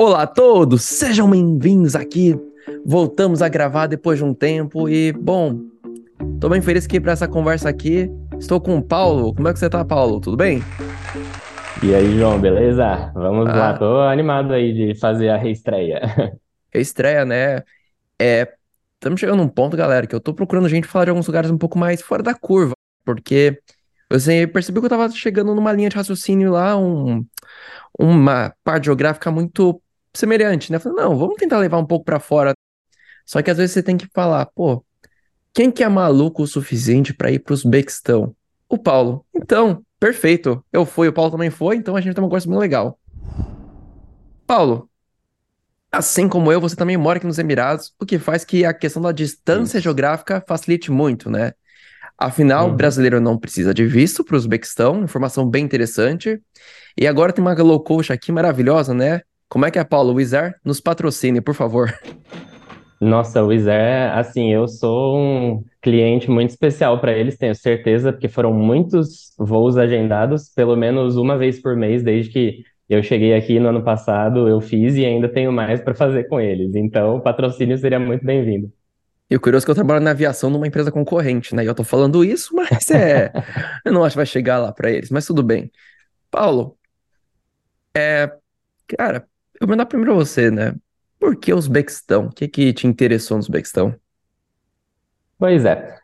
Olá a todos, sejam bem-vindos aqui. Voltamos a gravar depois de um tempo e, bom, tô bem feliz que para essa conversa aqui estou com o Paulo. Como é que você tá, Paulo? Tudo bem? E aí, João, beleza? Vamos ah. lá, tô animado aí de fazer a reestreia. Reestreia, né? É, estamos chegando num ponto, galera, que eu tô procurando gente falar de alguns lugares um pouco mais fora da curva, porque você percebeu que eu tava chegando numa linha de raciocínio lá, um, uma parte geográfica muito semelhante, né? Falei, não, vamos tentar levar um pouco para fora. Só que às vezes você tem que falar, pô, quem que é maluco o suficiente para ir para Uzbequistão? O Paulo. Então, perfeito. Eu fui, o Paulo também foi, então a gente tem uma coisa bem legal. Paulo, assim como eu, você também mora aqui nos Emirados, o que faz que a questão da distância Isso. geográfica facilite muito, né? Afinal, uhum. o brasileiro não precisa de visto para o Uzbequistão, informação bem interessante. E agora tem uma low coach aqui maravilhosa, né? Como é que é, Paulo? O Izer nos patrocine, por favor. Nossa, o Izer, assim, eu sou um cliente muito especial para eles, tenho certeza, porque foram muitos voos agendados, pelo menos uma vez por mês, desde que eu cheguei aqui no ano passado, eu fiz e ainda tenho mais para fazer com eles. Então, o patrocínio seria muito bem-vindo. E o curioso é que eu trabalho na aviação numa empresa concorrente, né? E eu tô falando isso, mas é. eu não acho que vai chegar lá para eles, mas tudo bem. Paulo, é. Cara, eu vou mandar primeiro você, né? Por que Uzbequistão? O que que te interessou no Uzbequistão? Pois é.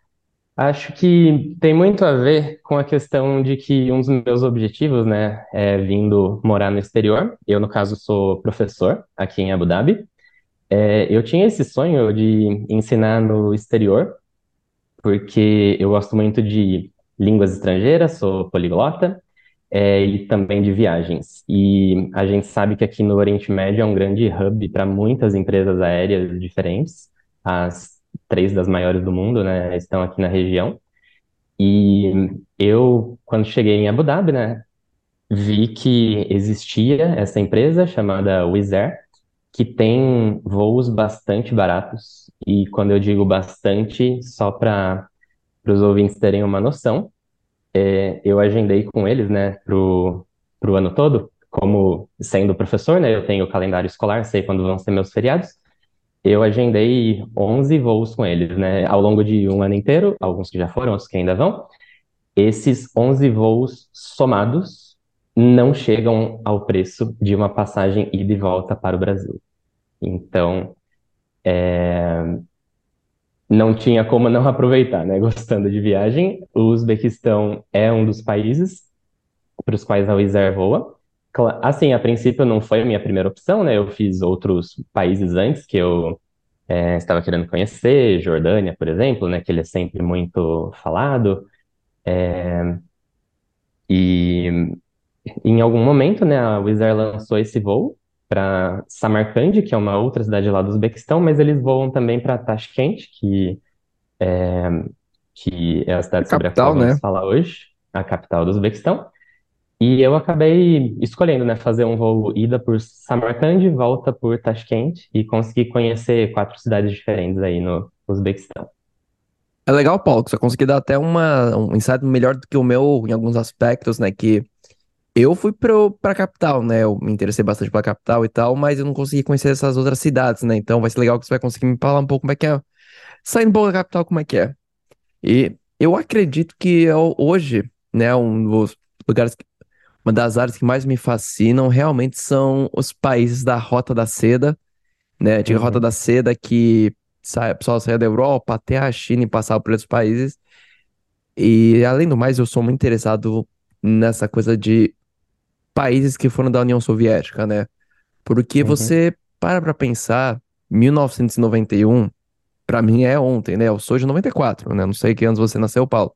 Acho que tem muito a ver com a questão de que um dos meus objetivos, né, é vindo morar no exterior. Eu, no caso, sou professor aqui em Abu Dhabi. É, eu tinha esse sonho de ensinar no exterior, porque eu gosto muito de línguas estrangeiras, sou poliglota, é, e também de viagens. E a gente sabe que aqui no Oriente Médio é um grande hub para muitas empresas aéreas diferentes. As três das maiores do mundo, né, estão aqui na região. E eu, quando cheguei em Abu Dhabi, né, vi que existia essa empresa chamada Wizz Air, que tem voos bastante baratos. E quando eu digo bastante, só para os ouvintes terem uma noção, é, eu agendei com eles, né, pro, pro ano todo, como sendo professor, né, eu tenho o calendário escolar, sei quando vão ser meus feriados, eu agendei 11 voos com eles, né, ao longo de um ano inteiro, alguns que já foram, outros que ainda vão. Esses 11 voos somados não chegam ao preço de uma passagem ida e volta para o Brasil. Então, é, não tinha como não aproveitar, né? Gostando de viagem. O Uzbequistão é um dos países para os quais a Wizz Air voa. Assim, a princípio não foi a minha primeira opção, né? Eu fiz outros países antes que eu é, estava querendo conhecer, Jordânia, por exemplo, né? Que ele é sempre muito falado. É, e em algum momento, né? A Wizz Air lançou esse voo para Samarcand, que é uma outra cidade lá do Uzbequistão, mas eles voam também para Tashkent, que é, que é a cidade a sobre capital, a qual vamos né? falar hoje, a capital do Uzbequistão. E eu acabei escolhendo, né, fazer um voo ida por Samarcand, volta por Tashkent e conseguir conhecer quatro cidades diferentes aí no Uzbequistão. É legal, Paulo, que você conseguiu dar até uma, um insight melhor do que o meu em alguns aspectos, né, que eu fui pro, pra capital, né? Eu me interessei bastante pela capital e tal, mas eu não consegui conhecer essas outras cidades, né? Então vai ser legal que você vai conseguir me falar um pouco como é que é. Saindo um pouco da capital, como é que é. E eu acredito que eu, hoje, né, um dos lugares, uma das áreas que mais me fascinam realmente são os países da Rota da Seda, né? De uhum. Rota da Seda que sai, o pessoal saia da Europa até a China e passar por esses países. E além do mais, eu sou muito interessado nessa coisa de países que foram da União Soviética, né? Porque uhum. você para pra pensar, 1991, para mim é ontem, né? Eu sou de 94, né? Não sei que anos você nasceu, Paulo.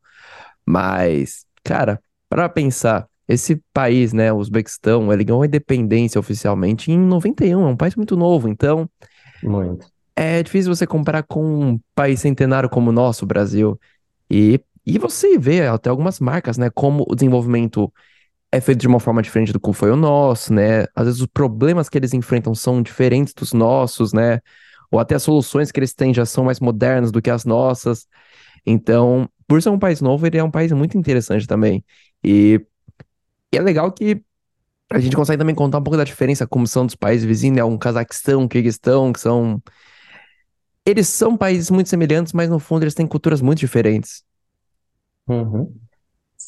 Mas, cara, para pensar, esse país, né, o Uzbequistão, ele ganhou a independência oficialmente em 91, é um país muito novo, então. Muito. É difícil você comparar com um país centenário como o nosso, o Brasil. E, e você vê até algumas marcas, né, como o desenvolvimento é feito de uma forma diferente do que foi o nosso, né? Às vezes os problemas que eles enfrentam são diferentes dos nossos, né? Ou até as soluções que eles têm já são mais modernas do que as nossas. Então, por ser um país novo, ele é um país muito interessante também. E, e é legal que A gente consegue também contar um pouco da diferença como são dos países vizinhos, né? Um Cazaquistão, Kirguistão, que são. Eles são países muito semelhantes, mas no fundo eles têm culturas muito diferentes. Uhum.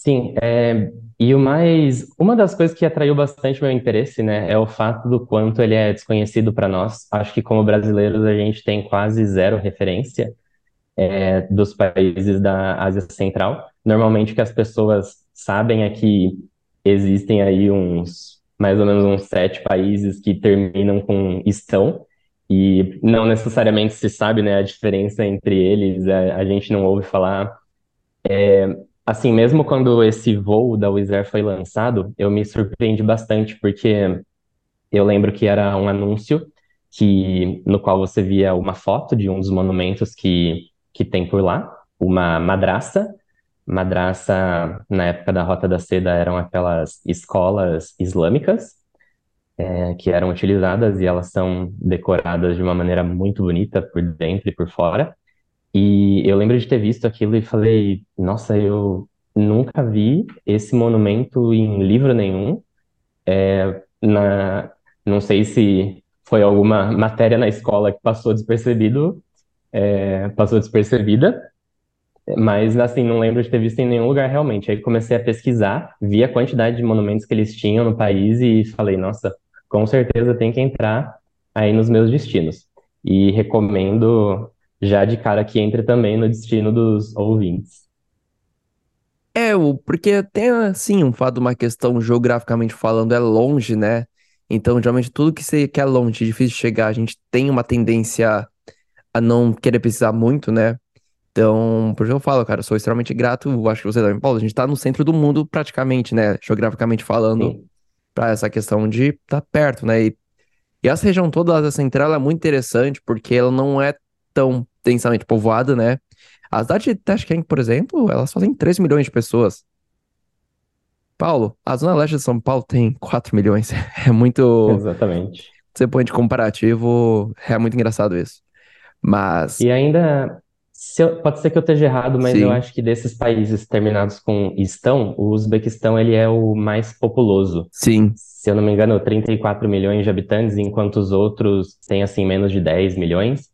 Sim, é, e o mais, uma das coisas que atraiu bastante meu interesse, né, é o fato do quanto ele é desconhecido para nós. Acho que como brasileiros a gente tem quase zero referência é, dos países da Ásia Central. Normalmente o que as pessoas sabem é que existem aí uns, mais ou menos uns sete países que terminam com estão, e não necessariamente se sabe, né, a diferença entre eles, a, a gente não ouve falar. É, assim, mesmo quando esse voo da Wizz Air foi lançado, eu me surpreendi bastante, porque eu lembro que era um anúncio que, no qual você via uma foto de um dos monumentos que, que tem por lá, uma madraça. Madraça, na época da Rota da Seda, eram aquelas escolas islâmicas é, que eram utilizadas e elas são decoradas de uma maneira muito bonita por dentro e por fora. E eu lembro de ter visto aquilo e falei, nossa, eu nunca vi esse monumento em livro nenhum. É, na, não sei se foi alguma matéria na escola que passou despercebido, é, passou despercebida, mas assim, não lembro de ter visto em nenhum lugar realmente. Aí comecei a pesquisar, vi a quantidade de monumentos que eles tinham no país e falei, nossa, com certeza tem que entrar aí nos meus destinos. E recomendo já de cara que entre também no destino dos ouvintes. É, porque tem, assim, um fato, uma questão geograficamente falando, é longe, né? Então, geralmente, tudo que, se, que é longe, difícil de chegar, a gente tem uma tendência a não querer precisar muito, né? Então, por isso eu falo, cara, eu sou extremamente grato, acho que você também, Paulo, a gente tá no centro do mundo praticamente, né? Geograficamente falando, pra essa questão de estar tá perto, né? E, e essa região toda da central é muito interessante, porque ela não é tão densamente povoada, né? A cidade de Tashkent, por exemplo, elas fazem 3 milhões de pessoas. Paulo, a zona leste de São Paulo tem 4 milhões. É muito. Exatamente. Você põe de comparativo, é muito engraçado isso. Mas, E ainda, se eu- pode ser que eu esteja errado, mas eu sim, acho que desses países terminados com estão, o Uzbequistão ele é o mais populoso. sim. Se eu não me engano, 34 milhões de habitantes, enquanto os outros têm assim menos de 10 milhões.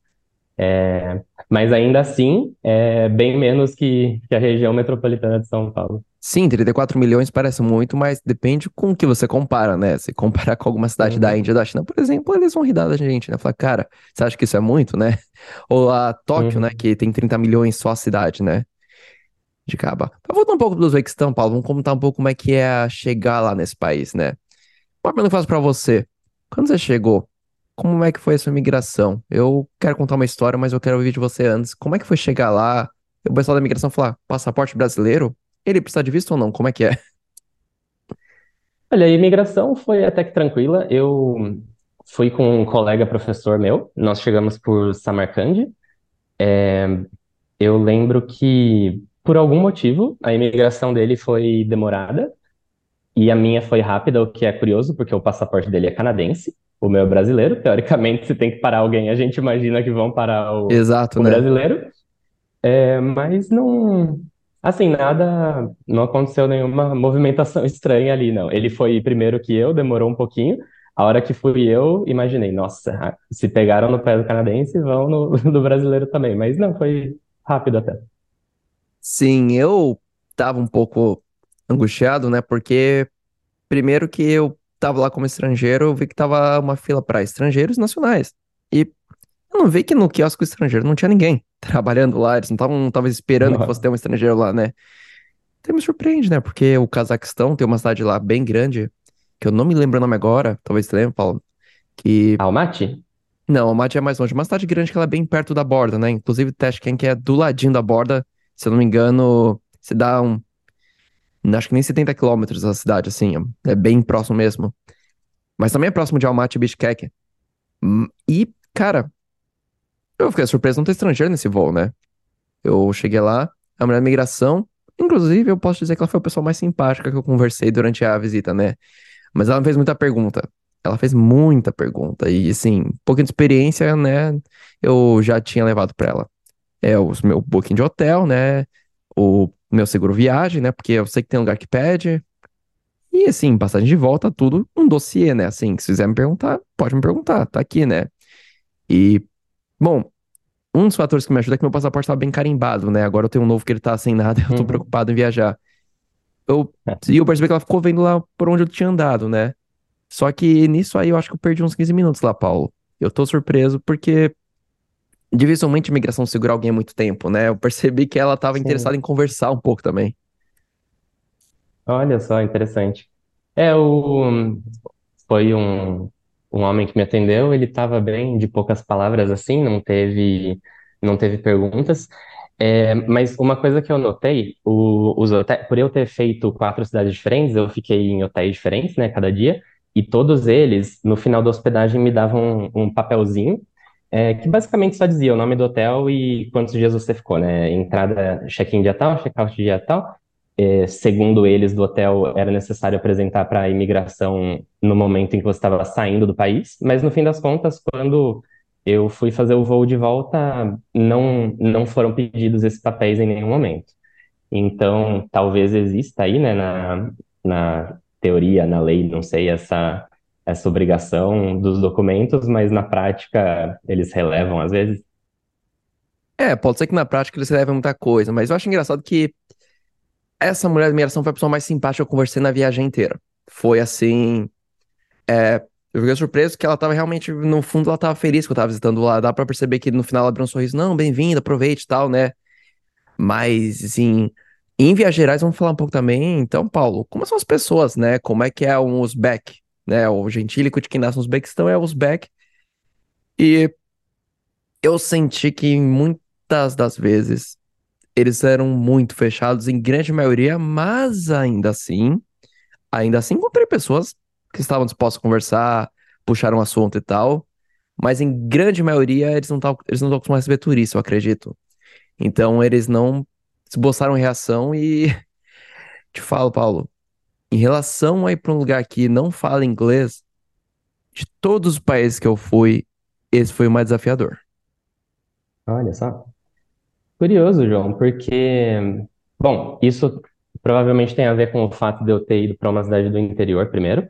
É, mas ainda assim, é bem menos que, que a região metropolitana de São Paulo. Sim, 34 milhões parece muito, mas depende com o que você compara, né? Se comparar com alguma cidade da Uhum, Índia, da China, por exemplo, eles vão rir da gente, né? Falar, cara, você acha que isso é muito, né? Ou a Tóquio, né? uhum. Que tem 30 milhões só a cidade, né? De Caba. Mas voltando um pouco do Uzbequistão, Paulo, vamos comentar um pouco como é que é chegar lá nesse país, né? Uma pergunta que eu faço pra você. Quando você chegou, como é que foi a sua imigração? Eu quero contar uma história, mas eu quero ouvir de você antes. Como é que foi chegar lá? O pessoal da imigração falar, passaporte brasileiro? Ele precisa de visto ou não? Como é que é? Olha, a imigração foi até que tranquila. Eu fui com um colega professor meu, nós chegamos por Samarcande. Eu lembro que, por algum motivo, a imigração dele foi demorada e a minha foi rápida, o que é curioso, porque o passaporte dele é canadense, o meu é brasileiro. Teoricamente, se tem que parar alguém, a gente imagina que vão parar o, Exato, o né? brasileiro. É, mas não, assim, nada, não aconteceu nenhuma movimentação estranha ali, não. Ele foi primeiro que eu, demorou um pouquinho. A hora que fui eu, imaginei, nossa, se pegaram no pé do canadense, vão no do brasileiro também. Mas não, foi rápido até. Sim, eu tava um pouco angustiado, né? Porque primeiro que eu tava lá como estrangeiro, eu vi que tava uma fila para estrangeiros nacionais. E eu não vi que no quiosque estrangeiro não tinha ninguém trabalhando lá, eles não estavam esperando que fosse ter um estrangeiro lá, né? Então me surpreende, né? Porque o Cazaquistão tem uma cidade lá bem grande, que eu não me lembro o nome agora, talvez você lembre, Paulo, que Almaty? não, Almaty é mais longe, uma cidade grande que ela é bem perto da borda, né? Inclusive Tashkent, que é do ladinho da borda, se eu não me engano, se dá um, acho que nem 70 quilômetros da cidade, assim, é bem próximo mesmo. Mas também é próximo de Almaty e Bishkek. Hum, E, cara, eu fiquei surpreso não ter estrangeiro nesse voo, né? Eu cheguei lá, a mulher da migração, inclusive eu posso dizer que ela foi a pessoa mais simpática que eu conversei durante a visita, né? Mas ela não fez muita pergunta. Ela fez muita pergunta. E, assim, um pouquinho de experiência, né? Eu já tinha levado pra ela. É o meu booking de hotel, né? O meu seguro viagem, né? Porque eu sei que tem lugar que pede. E assim, passagem de volta, tudo um dossiê, né? Assim, se quiser me perguntar, pode me perguntar, tá aqui, né? E, bom, um dos fatores que me ajuda é que meu passaporte tá bem carimbado, né? Agora eu tenho um novo que ele tá sem nada, eu tô Uhum. preocupado em viajar. Eu, e eu percebi que ela ficou vendo lá por onde eu tinha andado, né? Só que nisso aí eu acho que eu perdi uns 15 minutos lá, Paulo. Eu tô surpreso porque dificilmente imigração segura alguém há muito tempo, né? Eu percebi que ela tava interessada em conversar um pouco também. Olha só, interessante. É, o, foi um, um homem que me atendeu, ele estava bem de poucas palavras assim, não teve, não teve perguntas. É, mas uma coisa que eu notei, o, os hotéis, por eu ter feito quatro cidades diferentes, eu fiquei em hotéis diferentes, né, cada dia, e todos eles, no final da hospedagem, me davam um, um papelzinho, é, que basicamente só dizia o nome do hotel e quantos dias você ficou, né? Entrada, check-in dia tal, check-out dia tal. É, segundo eles, do hotel, era necessário apresentar para a imigração no momento em que você estava saindo do país, mas no fim das contas, quando eu fui fazer o voo de volta, não, não foram pedidos esses papéis em nenhum momento. Então, talvez exista aí, né, na, na teoria, na lei, não sei, essa, essa obrigação dos documentos, mas na prática eles relevam às vezes. É, pode ser que na prática eles levem muita coisa, mas eu acho engraçado que essa mulher da imigração foi a pessoa mais simpática que eu conversei na viagem inteira. Foi assim. É, eu fiquei surpreso que ela tava realmente, no fundo, ela tava feliz que eu tava visitando lá. Dá pra perceber que no final ela abriu um sorriso. Não, bem-vindo, aproveite e tal, né? Mas, assim, em Viagens Gerais, vamos falar um pouco também. Então, Paulo, como são as pessoas, né? Como é que é um Uzbek, né? O gentílico de quem nasce no Uzbequistão é o Uzbek. E eu senti que muitas das vezes eles eram muito fechados, em grande maioria, mas ainda assim, ainda assim encontrei pessoas que estavam dispostas a conversar, puxaram um assunto e tal. Mas em grande maioria, eles não eles não estão acostumados a receber turista, eu acredito. Então eles não esboçaram reação e te falo, Paulo, em relação a ir para um lugar que não fala inglês, de todos os países que eu fui, esse foi o mais desafiador. Olha só. Curioso, João, porque, bom, isso provavelmente tem a ver com o fato de eu ter ido para uma cidade do interior primeiro,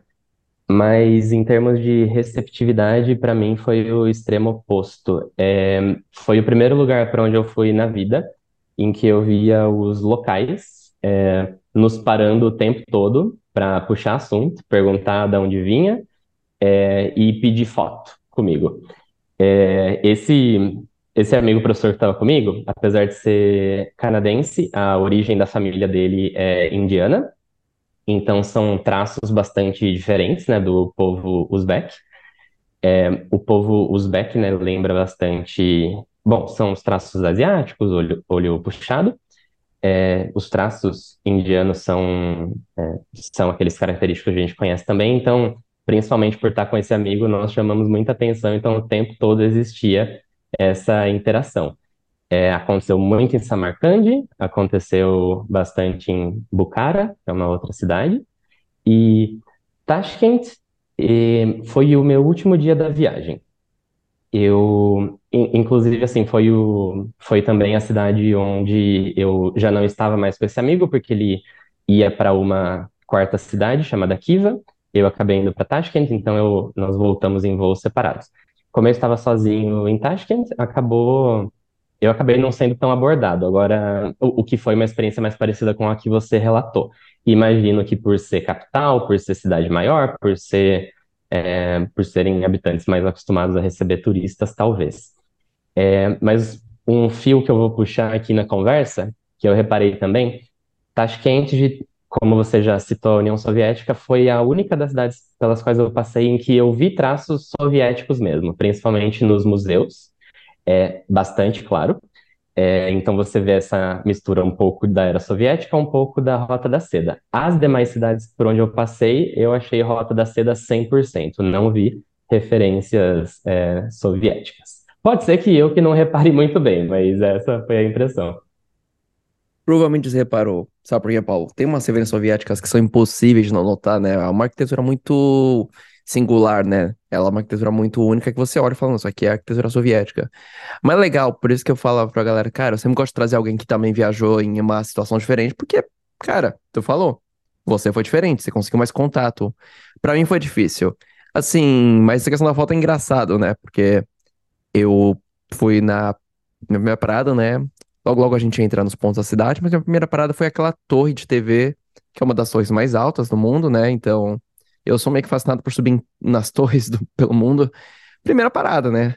mas em termos de receptividade, para mim foi o extremo oposto. É, foi o primeiro lugar para onde eu fui na vida em que eu via os locais é, nos parando o tempo todo para puxar assunto, perguntar de onde vinha é, e pedir foto comigo. É, esse esse amigo professor que estava comigo, apesar de ser canadense, a origem da família dele é indiana, então são traços bastante diferentes, né, do povo uzbek. É, o povo uzbek, né, lembra bastante, bom, são os traços asiáticos, olho, olho puxado. É, os traços indianos são é, são aqueles característicos que a gente conhece também, então principalmente por estar com esse amigo, nós chamamos muita atenção, então o tempo todo existia essa interação. É, aconteceu muito em Samarcande, aconteceu bastante em Bukhara, que é uma outra cidade, e Tashkent eh, foi o meu último dia da viagem. Eu, inclusive, assim, foi o, foi também a cidade onde eu já não estava mais com esse amigo, porque ele ia para uma quarta cidade chamada Kiva. Eu acabei indo para Tashkent, então eu, nós voltamos em voos separados. Como eu estava sozinho em Tashkent, acabou, eu acabei não sendo tão abordado. Agora, o, o que foi uma experiência mais parecida com a que você relatou. Imagino que por ser capital, por ser cidade maior, por ser é, por serem habitantes mais acostumados a receber turistas, talvez. É, mas um fio que eu vou puxar aqui na conversa, que eu reparei também, Tashkent, de, como você já citou, a União Soviética, foi a única das cidades pelas quais eu passei em que eu vi traços soviéticos mesmo, principalmente nos museus, é bastante claro. É, então você vê essa mistura um pouco da era soviética, um pouco da Rota da Seda. As demais cidades por onde eu passei, eu achei Rota da Seda 100%, não vi referências é, soviéticas. Pode ser que eu que não repare muito bem, mas essa foi a impressão. Provavelmente você reparou, sabe por quê, Paulo? Tem umas referências soviéticas que são impossíveis de não notar, né? É uma arquitetura muito singular, né? Ela é uma arquitetura muito única que você olha e fala, isso aqui é arquitetura soviética. Mas é legal, por isso que eu falava pra galera, cara, eu sempre gosto de trazer alguém que também viajou em uma situação diferente, porque, cara, tu falou, Você foi diferente, você conseguiu mais contato. Pra mim foi difícil. Assim, mas essa questão da foto é engraçado, né? Porque eu fui na minha primeira parada, né? Logo, logo a gente ia entrar nos pontos da cidade, mas minha primeira parada foi aquela torre de TV, que é uma das torres mais altas do mundo, né? Então, eu sou meio que fascinado por subir nas torres do, pelo mundo. Primeira parada, né?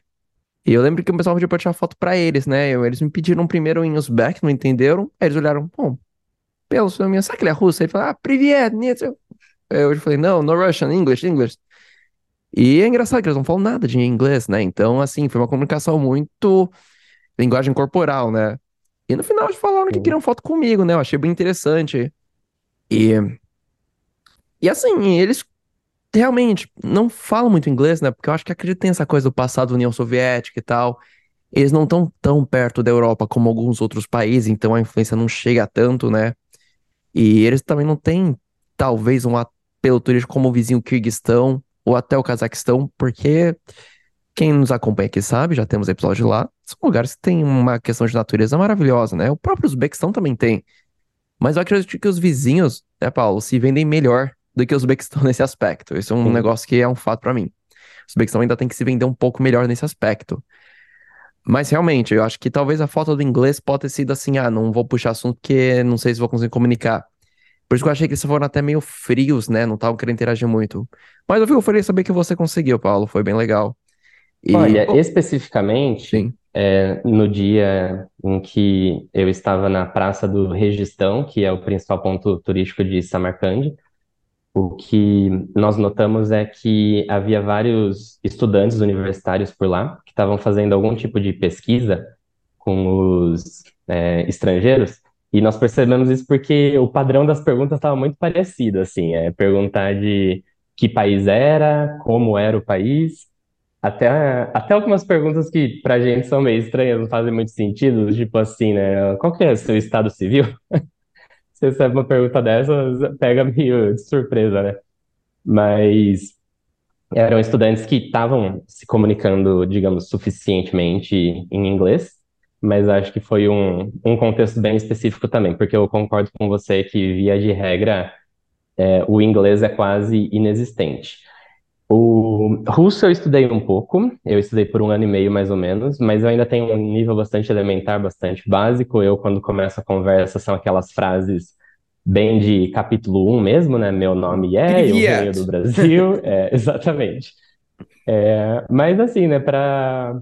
E eu lembro que o pessoal pediu pra eu tirar foto pra eles, né? Eu, eles me pediram primeiro em Uzbek, não entenderam. Aí eles olharam, bom, pelo seu nome, será que ele é russo? Aí ele falou, ah, privet, eu, eu falei, não, no Russian, English, English. E é engraçado que eles não falam nada de inglês, né? Então, assim, foi uma comunicação muito linguagem corporal, né? E no final eles falaram que queriam foto comigo, né? Eu achei bem interessante. E, e assim, eles realmente não falam muito inglês, né? Porque eu acho que acredito que tem essa coisa do passado da União Soviética e tal. Eles não estão tão perto da Europa como alguns outros países, então a influência não chega tanto, né? E eles também não têm, talvez, um apelo turístico como o vizinho Kirguistão ou até o Cazaquistão, porque quem nos acompanha aqui sabe, já temos episódio lá, são lugares que têm uma questão de natureza maravilhosa, né? O próprio Uzbequistão também tem. Mas eu acredito que os vizinhos, né, Paulo, se vendem melhor do que os Uzbequistão nesse aspecto. Isso é um Sim. negócio que é um fato para mim. O Uzbequistão ainda tem que se vender um pouco melhor nesse aspecto. Mas realmente, eu acho que talvez a falta do inglês pode ter sido assim, ah, não vou puxar assunto porque não sei se vou conseguir comunicar. Por isso que eu achei que eles foram até meio frios, né? Não estavam querendo interagir muito. Mas eu fico feliz saber que você conseguiu, Paulo. Foi bem legal. E... Olha, especificamente, é, no dia em que eu estava na Praça do Registão, que é o principal ponto turístico de Samarcande, o que nós notamos é que havia vários estudantes universitários por lá que estavam fazendo algum tipo de pesquisa com os é, estrangeiros e nós percebemos isso porque o padrão das perguntas estava muito parecido, assim, é perguntar de que país era, como era o país, até, até algumas perguntas que pra gente são meio estranhas, não fazem muito sentido, tipo assim, né, qual que é o seu estado civil? Você recebe uma pergunta dessa, pega meio de surpresa, né? Mas eram estudantes que estavam se comunicando, digamos, suficientemente em inglês, mas acho que foi um, um contexto bem específico também, porque eu concordo com você que, via de regra, é, o inglês é quase inexistente. O russo eu estudei um pouco, eu estudei por um ano e meio mais ou menos, mas eu ainda tenho um nível bastante elementar, bastante básico. Eu, quando começo a conversa, são aquelas frases bem de capítulo 1 mesmo, né? Meu nome é, eu venho do Brasil. É, exatamente. É, mas assim, né, para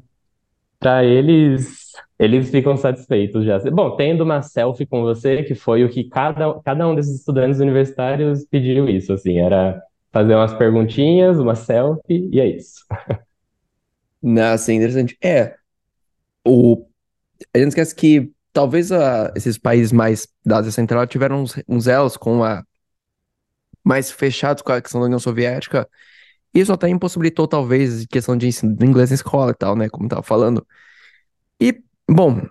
para eles eles ficam satisfeitos já. Bom, tendo uma selfie com você, que foi o que cada, cada um desses estudantes universitários pediu isso, assim, era fazer umas perguntinhas, uma selfie, e é isso. Não, assim, interessante. É, o... a gente esquece que talvez a, esses países mais da Ásia Central tiveram uns, uns elos com a... mais fechados com a questão da União Soviética, isso até impossibilitou, talvez, questão de ensino de inglês na escola e tal, né? Como tava falando. Bom,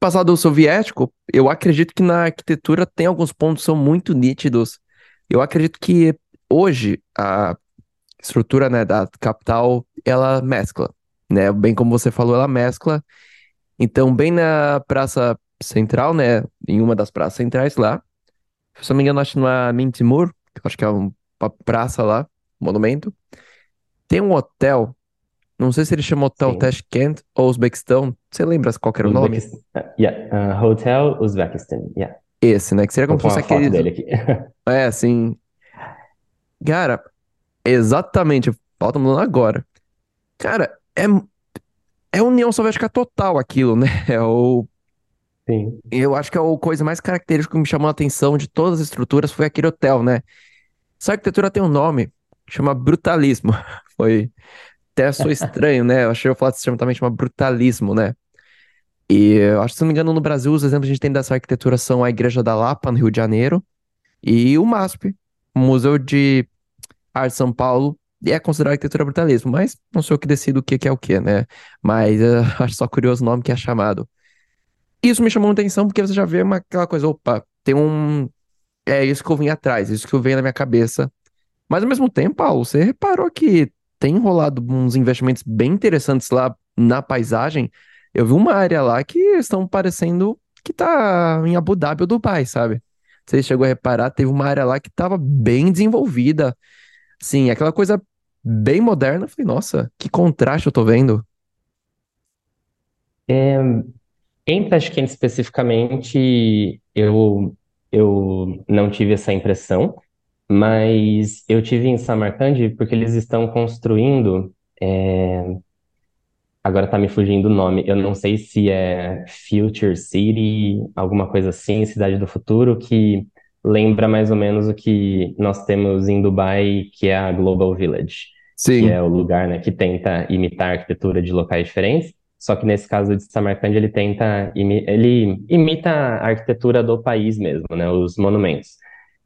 passado soviético, eu acredito que na arquitetura tem alguns pontos que são muito nítidos. Eu acredito que hoje a estrutura, né, da capital, ela mescla, né? Bem como você falou, ela mescla. Então, bem na praça central, né, em uma das praças centrais lá, se não me engano, acho na Mintimur, que eu acho que é uma praça lá, monumento, tem um hotel não sei se ele chama Hotel Sim. Tashkent ou Uzbequistão. Você lembra qual era o nome? Uh, yeah, uh, Hotel Uzbekistan, yeah. Esse, né? Que seria como se fosse aquele. dele aqui. é, assim. Cara, exatamente. Falta mudando agora. Cara, é. É União Soviética total aquilo, né? É o. Sim. Eu acho que é a coisa mais característica que me chamou a atenção de todas as estruturas foi aquele hotel, né? Essa arquitetura tem um nome, chama brutalismo. Foi até sou estranho, né? Eu achei eu falar sistema também chama brutalismo, né? E eu acho que, se não me engano, no Brasil, os exemplos que a gente tem dessa arquitetura são a Igreja da Lapa, no Rio de Janeiro, e o MASP, Museu de Arte de São Paulo, é considerado arquitetura brutalismo, mas não sei o que decido o que, que é o que, né? Mas uh, acho só curioso o nome que é chamado. Isso me chamou muita atenção porque você já vê uma, aquela coisa, opa, tem um. É isso que eu vim atrás, isso que eu venho na minha cabeça. Mas ao mesmo tempo, Paulo, você reparou que tem rolado uns investimentos bem interessantes lá na paisagem. Eu vi uma área lá que estão parecendo que tá em Abu Dhabi ou Dubai, sabe? Você chegou a reparar, teve uma área lá que estava bem desenvolvida. Sim, aquela coisa bem moderna. Eu falei, nossa, que contraste eu tô vendo. É, em Tashkent especificamente, eu, eu não tive essa impressão, mas eu tive em Samarcand porque eles estão construindo. é, agora tá me fugindo o nome, eu não sei se é Future City, alguma coisa assim, Cidade do Futuro, que lembra mais ou menos o que nós temos em Dubai, que é a Global Village, que Sim, é o lugar, né, que tenta imitar a arquitetura de locais diferentes. Só que nesse caso de Samarcand, ele tenta, imi- ele imita a arquitetura do país mesmo, né, os monumentos.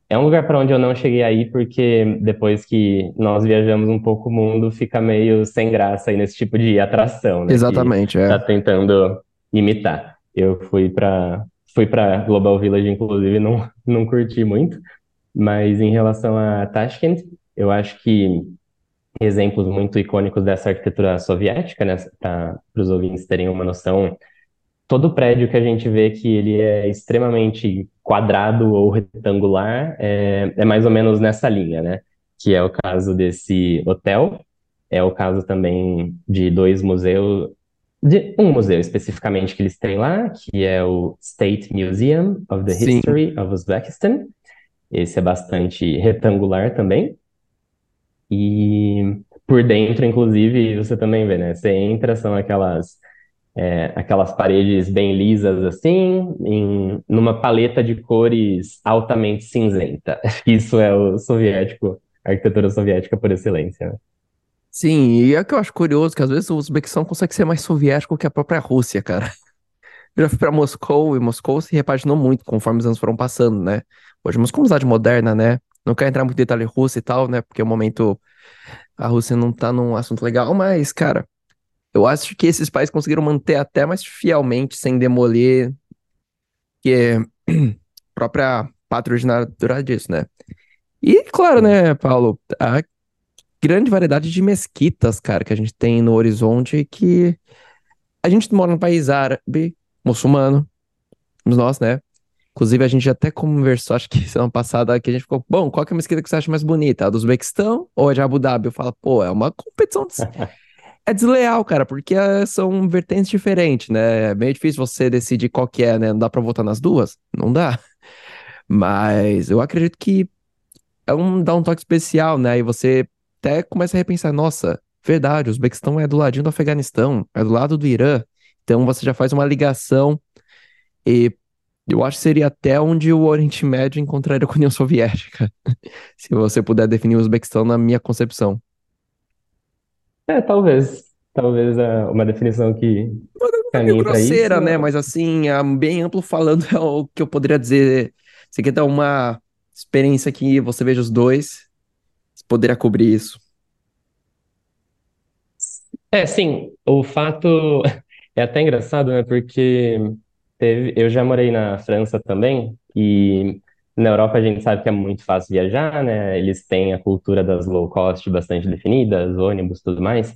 É um lugar para onde eu não cheguei aí, porque depois que nós viajamos um pouco o mundo, fica meio sem graça aí nesse tipo de atração, né? Que exatamente, é. tá tentando imitar. Eu fui para fui para Global Village, inclusive, não, não curti muito, mas em relação a Tashkent, eu acho que exemplos muito icônicos dessa arquitetura soviética, né? Para os ouvintes terem uma noção todo prédio que a gente vê que ele é extremamente quadrado ou retangular é, é mais ou menos nessa linha, né? Que é o caso desse hotel, é o caso também de dois museus, de um museu especificamente que eles têm lá, que é o State Museum of the Sim. History of Uzbekistan. Esse é bastante retangular também. E por dentro, inclusive, você também vê, né? Você entra, são aquelas é, aquelas paredes bem lisas assim, em, numa paleta de cores altamente cinzenta. Isso é o soviético, a arquitetura soviética por excelência, né? Sim, e é que eu acho curioso que às vezes o Uzbequistão consegue ser mais soviético que a própria Rússia, cara. Eu já fui pra Moscou e Moscou se repaginou muito conforme os anos foram passando, né? Hoje Moscou é uma cidade moderna, né? Não quero entrar muito em detalhe Rússia e tal, né? Porque o momento a Rússia não tá num assunto legal, mas, cara, eu acho que esses países conseguiram manter até mais fielmente, sem demolir, que é própria originária disso, né? E, claro, né, Paulo, a grande variedade de mesquitas, cara, que a gente tem no horizonte que a gente mora num país árabe, muçulmano, nós, né? Inclusive, a gente até conversou, acho que semana passada, que a gente ficou, bom, qual que é a mesquita que você acha mais bonita? A do Uzbequistão ou a de Abu Dhabi? Eu falo, pô, é uma competição, des- é desleal, cara, porque eh, são vertentes diferentes, né? É meio difícil você decidir qual que é, né? Não dá pra votar nas duas? Não dá. Mas eu acredito que é um, dá um toque especial, né? E você até começa a repensar, nossa, verdade, o Uzbequistão é do ladinho do Afeganistão, é do lado do Irã. Então você já faz uma ligação e eu acho que seria até onde o Oriente Médio encontraria com a União Soviética, se você puder definir o Uzbequistão na minha concepção. É, talvez. Talvez é, uma definição que É meio caminhe para isso. grosseira, né? Mas assim, é bem amplo falando é o que eu poderia dizer. Você quer dar uma experiência que você veja os dois, você poderia cobrir isso. É, sim, o fato é até engraçado, né? Porque teve, eu já morei na França também, e na Europa a gente sabe que é muito fácil viajar, né? Eles têm a cultura das low cost bastante definidas, ônibus, tudo mais.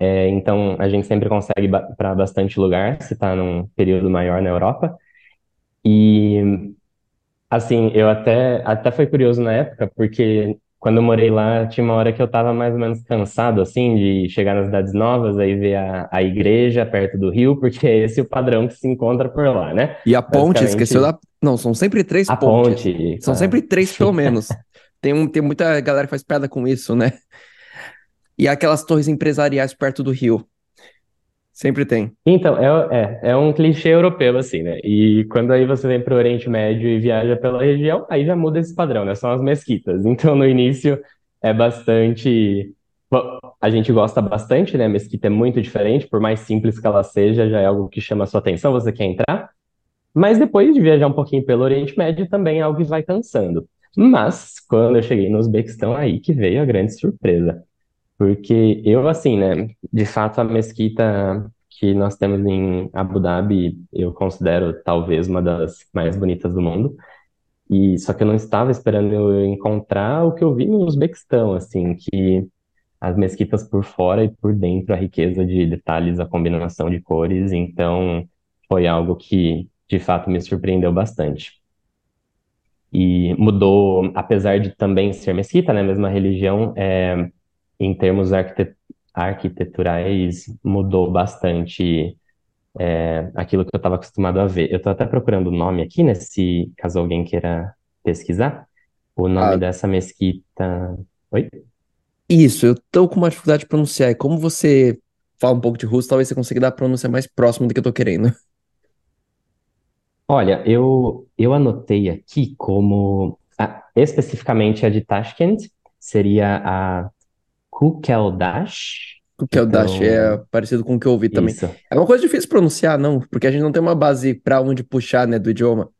É, então a gente sempre consegue para bastante lugar se está num período maior na Europa. E Assim, eu até, até foi curioso na época, porque quando eu morei lá, tinha uma hora que eu tava mais ou menos cansado, assim, de chegar nas cidades novas, aí ver a, a igreja perto do rio, porque é esse o padrão que se encontra por lá, né? E a ponte, esqueceu da. Não, são sempre três a pontes. ponte, São a- sempre três, pelo menos. Tem, um, tem muita galera que faz piada com isso, né? E aquelas torres empresariais perto do rio. Sempre tem. Então, é, é, é um clichê europeu, assim, né? E quando aí você vem para o Oriente Médio e viaja pela região, aí já muda esse padrão, né? São as mesquitas. Então, no início, é bastante. Bom, a gente gosta bastante, né? Mesquita é muito diferente, por mais simples que ela seja, já é algo que chama a sua atenção, você quer entrar. Mas depois de viajar um pouquinho pelo Oriente Médio, também é algo que vai cansando. Mas, quando eu cheguei no Uzbequistão, aí que veio a grande surpresa. Porque eu, assim, né, de fato, a mesquita que nós temos em Abu Dhabi, eu considero talvez uma das mais bonitas do mundo. E só que eu não estava esperando eu encontrar o que eu vi no Uzbequistão, assim, que as mesquitas por fora e por dentro, a riqueza de detalhes, a combinação de cores, então foi algo que de fato me surpreendeu bastante. E mudou, apesar de também ser mesquita, né, mesma religião, é, em termos arquitet arquiteturais, mudou bastante é, aquilo que eu estava acostumado a ver. Eu estou até procurando o nome aqui, né, se caso alguém queira pesquisar. O nome Ah, dessa mesquita. Oi? isso, eu tô com uma dificuldade de pronunciar. E como você fala um pouco de russo, talvez você consiga dar a pronúncia mais próxima do que eu tô querendo. Olha, eu, eu anotei aqui como. ah, especificamente a de Tashkent seria a Kukeldash. O que é Então, parecido com o que eu ouvi também. isso. É uma coisa difícil pronunciar, não, porque a gente não tem uma base pra onde puxar, né, do idioma.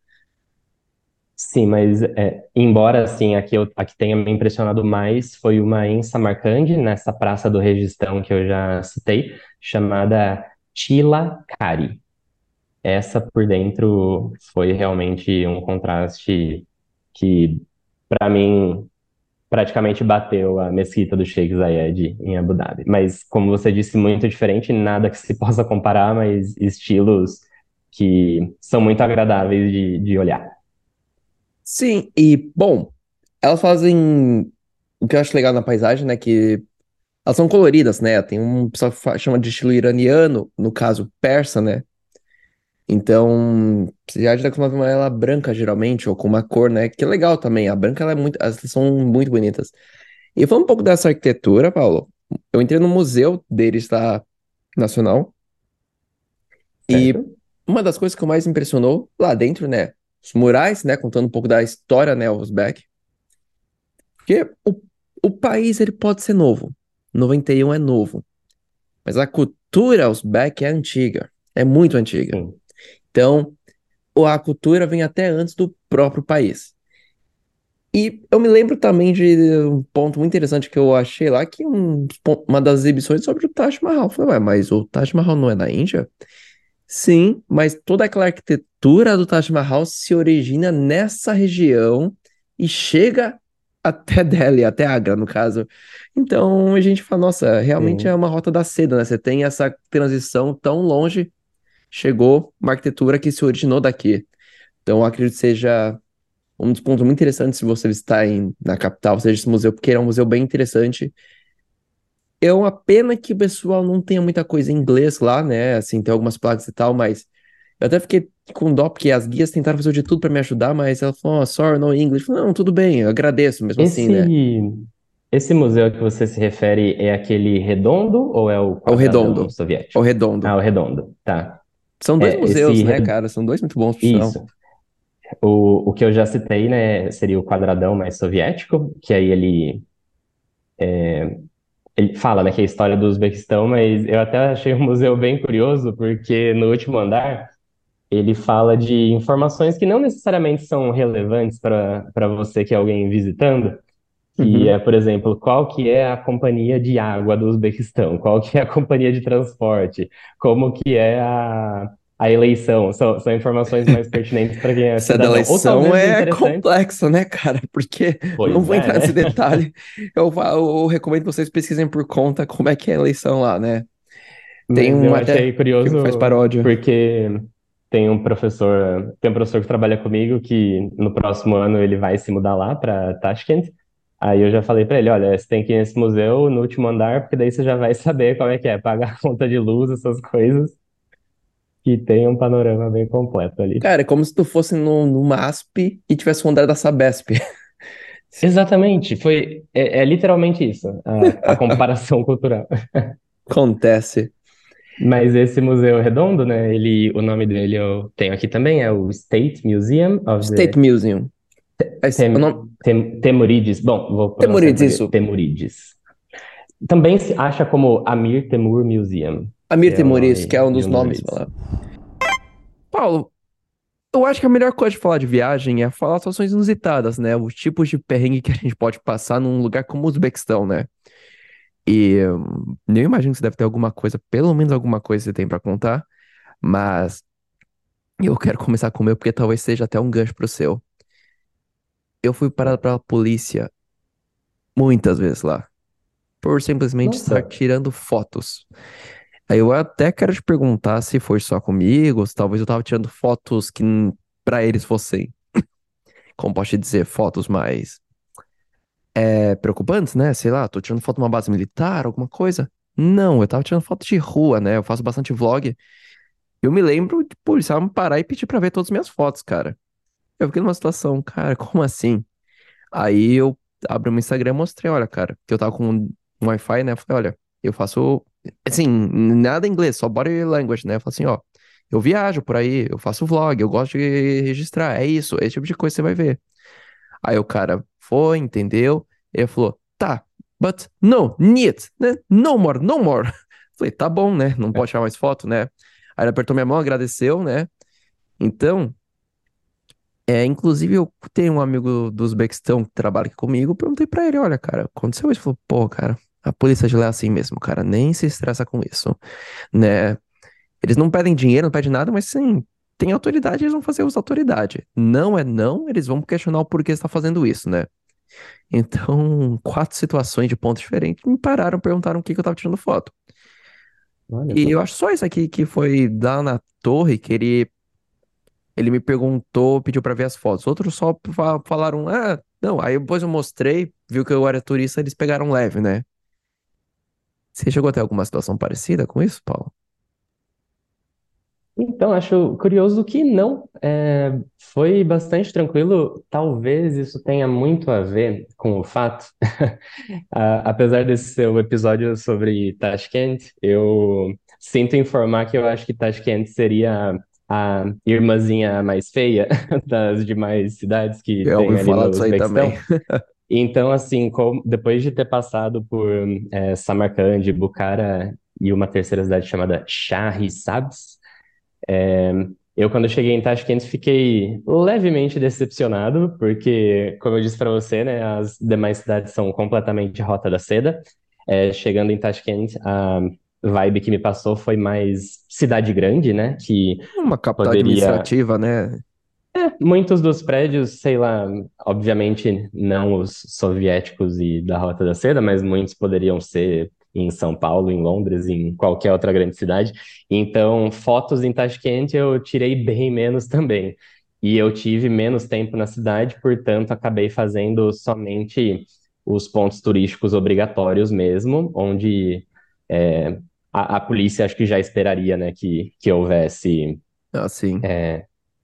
Sim, mas é, embora assim, a que, eu, a que tenha me impressionado mais foi uma em Samarcande, nessa Praça do Registão que eu já citei, chamada Chila Kari. Essa por dentro foi realmente um contraste que, para mim, praticamente bateu a mesquita do Sheikh Zayed em Abu Dhabi. Mas, como você disse, muito diferente, nada que se possa comparar, mas estilos que são muito agradáveis de, de olhar. Sim, e, bom, elas fazem o que eu acho legal na paisagem, né, que elas são coloridas, né, tem um pessoal que chama de estilo iraniano, no caso persa, né, então você já está acostumado com ela branca, geralmente, ou com uma cor, né, que é legal também, a branca, ela é muito, elas são muito bonitas. E falando um pouco dessa arquitetura, Paulo, eu entrei no museu deles, tá, nacional, e Certo? uma das coisas que mais impressionou lá dentro, né, os murais, né, contando um pouco da história, né, Uzbek, porque o, o país, ele pode ser novo, 91 é novo, mas a cultura uzbek é antiga, é muito antiga. Sim. Então, a cultura vem até antes do próprio país. E eu me lembro também de um ponto muito interessante que eu achei lá, que um, uma das exibições sobre o Taj Mahal. Eu falei, ué, mas o Taj Mahal não é da Índia? Sim, mas toda aquela arquitetura do Taj Mahal se origina nessa região e chega até Delhi, até Agra, no caso. Então a gente fala, nossa, realmente é Sim. uma rota da seda, né? Você tem essa transição tão longe, chegou uma arquitetura que se originou daqui. Então acredito que seja um dos pontos muito interessantes se você visitar em, na capital, seja esse museu, porque é um museu bem interessante. É uma pena que o pessoal não tenha muita coisa em inglês lá, né? Assim, tem algumas placas e tal, mas eu até fiquei com dó, porque as guias tentaram fazer de tudo pra me ajudar, mas ela falou, oh, sorry, no English. Falei, não, tudo bem, eu agradeço mesmo assim, né? Esse, esse museu que você se refere é aquele redondo ou é o É o redondo, quadradão é o soviético? redondo. Ah, o redondo, tá. São dois É, museus, esse né, cara? São dois muito bons. Isso. O, o que eu já citei, né, seria o quadradão mais soviético, que aí ele, ele fala, né, que é a história do Uzbequistão, mas eu até achei o museu bem curioso, porque no último andar ele fala de informações que não necessariamente são relevantes para para você que é alguém visitando, que Uhum. é, por exemplo, qual que é a companhia de água do Uzbequistão, qual que é a companhia de transporte, como que é a, a eleição, são, são informações mais pertinentes para quem é Essa da cidadão, ou eleição é complexo, né, cara? Porque eu não Pois vou é, entrar nesse né? detalhe. Eu, eu recomendo que vocês pesquisem por conta como é que é a eleição lá, né? Tem Mas um eu até achei curioso faz paródia. porque tem um professor, tem um professor que trabalha comigo que no próximo ano ele vai se mudar lá para Tashkent. Aí eu já falei para ele, olha, você tem que ir nesse museu no último andar, porque daí você já vai saber como é que é, pagar a conta de luz, essas coisas, que tem um panorama bem completo ali. Cara, é como se tu fosse no, no MASP e tivesse um andar da Sabesp. Exatamente, foi, é, é literalmente isso, a, a comparação cultural. Acontece. Mas esse museu redondo, né? Ele, o nome dele eu tenho aqui também, é o State Museum of the State Museum. Tem, nome- tem, Temurides. Bom, vou Temurides, isso. Temurides. Também se acha como Amir Temur Museum, Amir é o Temuriz, nome que é um dos nomes. Paulo, eu acho que a melhor coisa de falar de viagem é falar situações inusitadas, né? Os tipos de perrengue que a gente pode passar num lugar como o Uzbequistão, né? E hum, eu imagino que você deve ter alguma coisa, pelo menos alguma coisa que você tem pra contar, mas eu quero começar com o meu porque talvez seja até um gancho pro seu. Eu fui parado pela polícia muitas vezes lá, por simplesmente estar Nossa, tirando fotos. Aí eu até quero te perguntar se foi só comigo, se talvez eu tava tirando fotos que pra eles fossem como posso te dizer, fotos mais é, preocupantes, né? Sei lá, tô tirando foto de uma base militar, alguma coisa. Não, eu tava tirando foto de rua, né? Eu faço bastante vlog. Eu me lembro de policial me parar e pedir pra ver todas as minhas fotos, cara. Eu fiquei numa situação, cara, como assim? Aí eu abri o meu Instagram e mostrei, olha, cara, que eu tava com um Wi-Fi, né? Eu falei, olha, eu faço, assim, nada em inglês, só body language, né? Eu falei assim, ó, eu viajo por aí, eu faço vlog, eu gosto de registrar, é isso, esse tipo de coisa você vai ver. Aí o cara foi, entendeu? Ele falou, tá, but no, need, né? No more, no more. Falei, tá bom, né? Não pode tirar mais foto, né? Aí ele apertou minha mão, agradeceu, né? Então, é, inclusive eu tenho um amigo do Uzbequistão que trabalha aqui comigo, perguntei pra ele, olha, cara, aconteceu isso? Ele falou, pô, cara, a polícia de lá é assim mesmo, cara, nem se estressa com isso, né? Eles não pedem dinheiro, não pedem nada, mas sim, tem autoridade, eles vão fazer uso da autoridade. Não é não, eles vão questionar o porquê está fazendo isso, né? Então, quatro situações de pontos diferentes me pararam, perguntaram o que, que eu tava tirando foto. Olha E eu acho só isso aqui que foi lá na torre que ele, ele me perguntou, pediu pra ver as fotos. Outros só fa- falaram, ah, não. Aí depois eu mostrei, viu que eu era turista, eles pegaram leve, né? Você chegou a ter alguma situação parecida com isso, Paulo? Então, acho curioso que não. É, foi bastante tranquilo. Talvez isso tenha muito a ver com o fato, apesar desse ser o episódio sobre Tashkent, eu sinto informar que eu acho que Tashkent seria a irmãzinha mais feia das demais cidades que Eu tem ouvi ali falar no disso aí também. Então, assim, com- depois de ter passado por é, Samarcande, Bukhara e uma terceira cidade chamada Shahrisabz, é, eu, quando eu cheguei em Tashkent, fiquei levemente decepcionado, porque, como eu disse para você, né, as demais cidades são completamente rota da seda. É, chegando em Tashkent, a vibe que me passou foi mais cidade grande, né, que Uma capital poderia administrativa, né? Muitos dos prédios, sei lá, obviamente não os soviéticos e da Rota da Seda, mas muitos poderiam ser em São Paulo, em Londres, em qualquer outra grande cidade. Então, fotos em Tashkent eu tirei bem menos também. E eu tive menos tempo na cidade, portanto, acabei fazendo somente os pontos turísticos obrigatórios mesmo, onde é, a, a polícia acho que já esperaria, né, que, que houvesse Assim.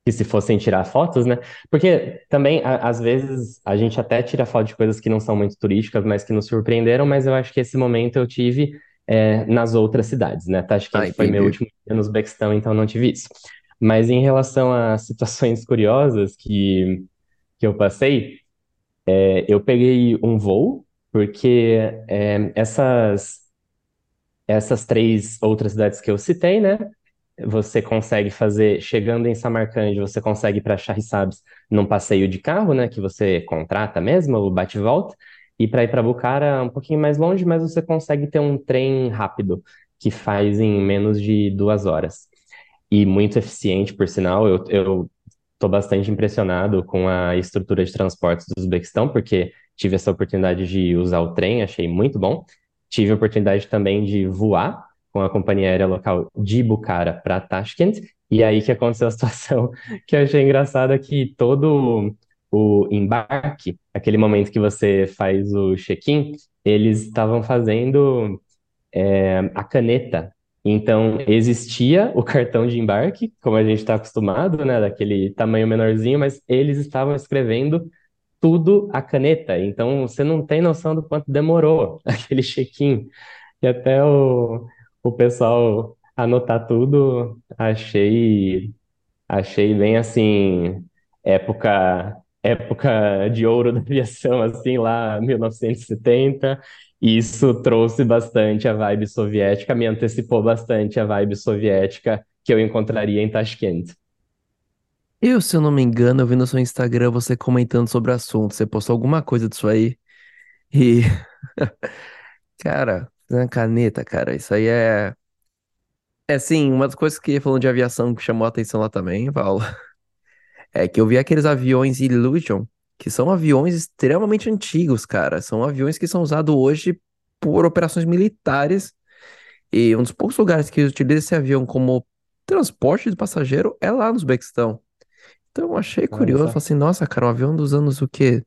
que se fossem tirar fotos, né? Porque também, a- às vezes, a gente até tira foto de coisas que não são muito turísticas, mas que nos surpreenderam, mas eu acho que esse momento eu tive é, nas outras cidades, né? Ah, Tashkent foi meu último dia no Uzbequistão, então não tive isso. Mas em relação a situações curiosas que, que eu passei, é, eu peguei um voo, porque é, essas, essas três outras cidades que eu citei, né? Você consegue fazer, chegando em Samarcande, você consegue ir para Charissabes num passeio de carro, né? Que você contrata mesmo, o bate-volta. E para ir para Bucara um pouquinho mais longe, mas você consegue ter um trem rápido, que faz em menos de duas horas. E muito eficiente, por sinal. Eu, eu tô bastante impressionado com a estrutura de transportes do Uzbequistão, porque tive essa oportunidade de usar o trem, achei muito bom. Tive a oportunidade também de voar com a companhia aérea local de Bucara para Tashkent, e aí que aconteceu a situação que eu achei engraçada que todo o embarque, aquele momento que você faz o check-in, eles estavam fazendo é, a caneta. Então, existia o cartão de embarque, como a gente está acostumado, né, daquele tamanho menorzinho, mas eles estavam escrevendo tudo a caneta. Então, você não tem noção do quanto demorou aquele check-in. E até o, o pessoal anotar tudo, achei, achei bem assim, época, época de ouro da aviação, assim, lá 1970. E isso trouxe bastante a vibe soviética, me antecipou bastante a vibe soviética que eu encontraria em Tashkent. Eu, se eu não me engano, eu vi no seu Instagram você comentando sobre o assunto. Você postou alguma coisa disso aí. E, cara, na caneta, cara, isso aí é. É assim, uma das coisas que falando de aviação que chamou a atenção lá também, Paulo, é que eu vi aqueles aviões Illusion, que são aviões extremamente antigos, cara. São aviões que são usados hoje por operações militares. E um dos poucos lugares que utiliza esse avião como transporte de passageiro é lá no Uzbequistão. Então, eu achei curioso. Falei assim, nossa, cara, um avião dos anos o quê?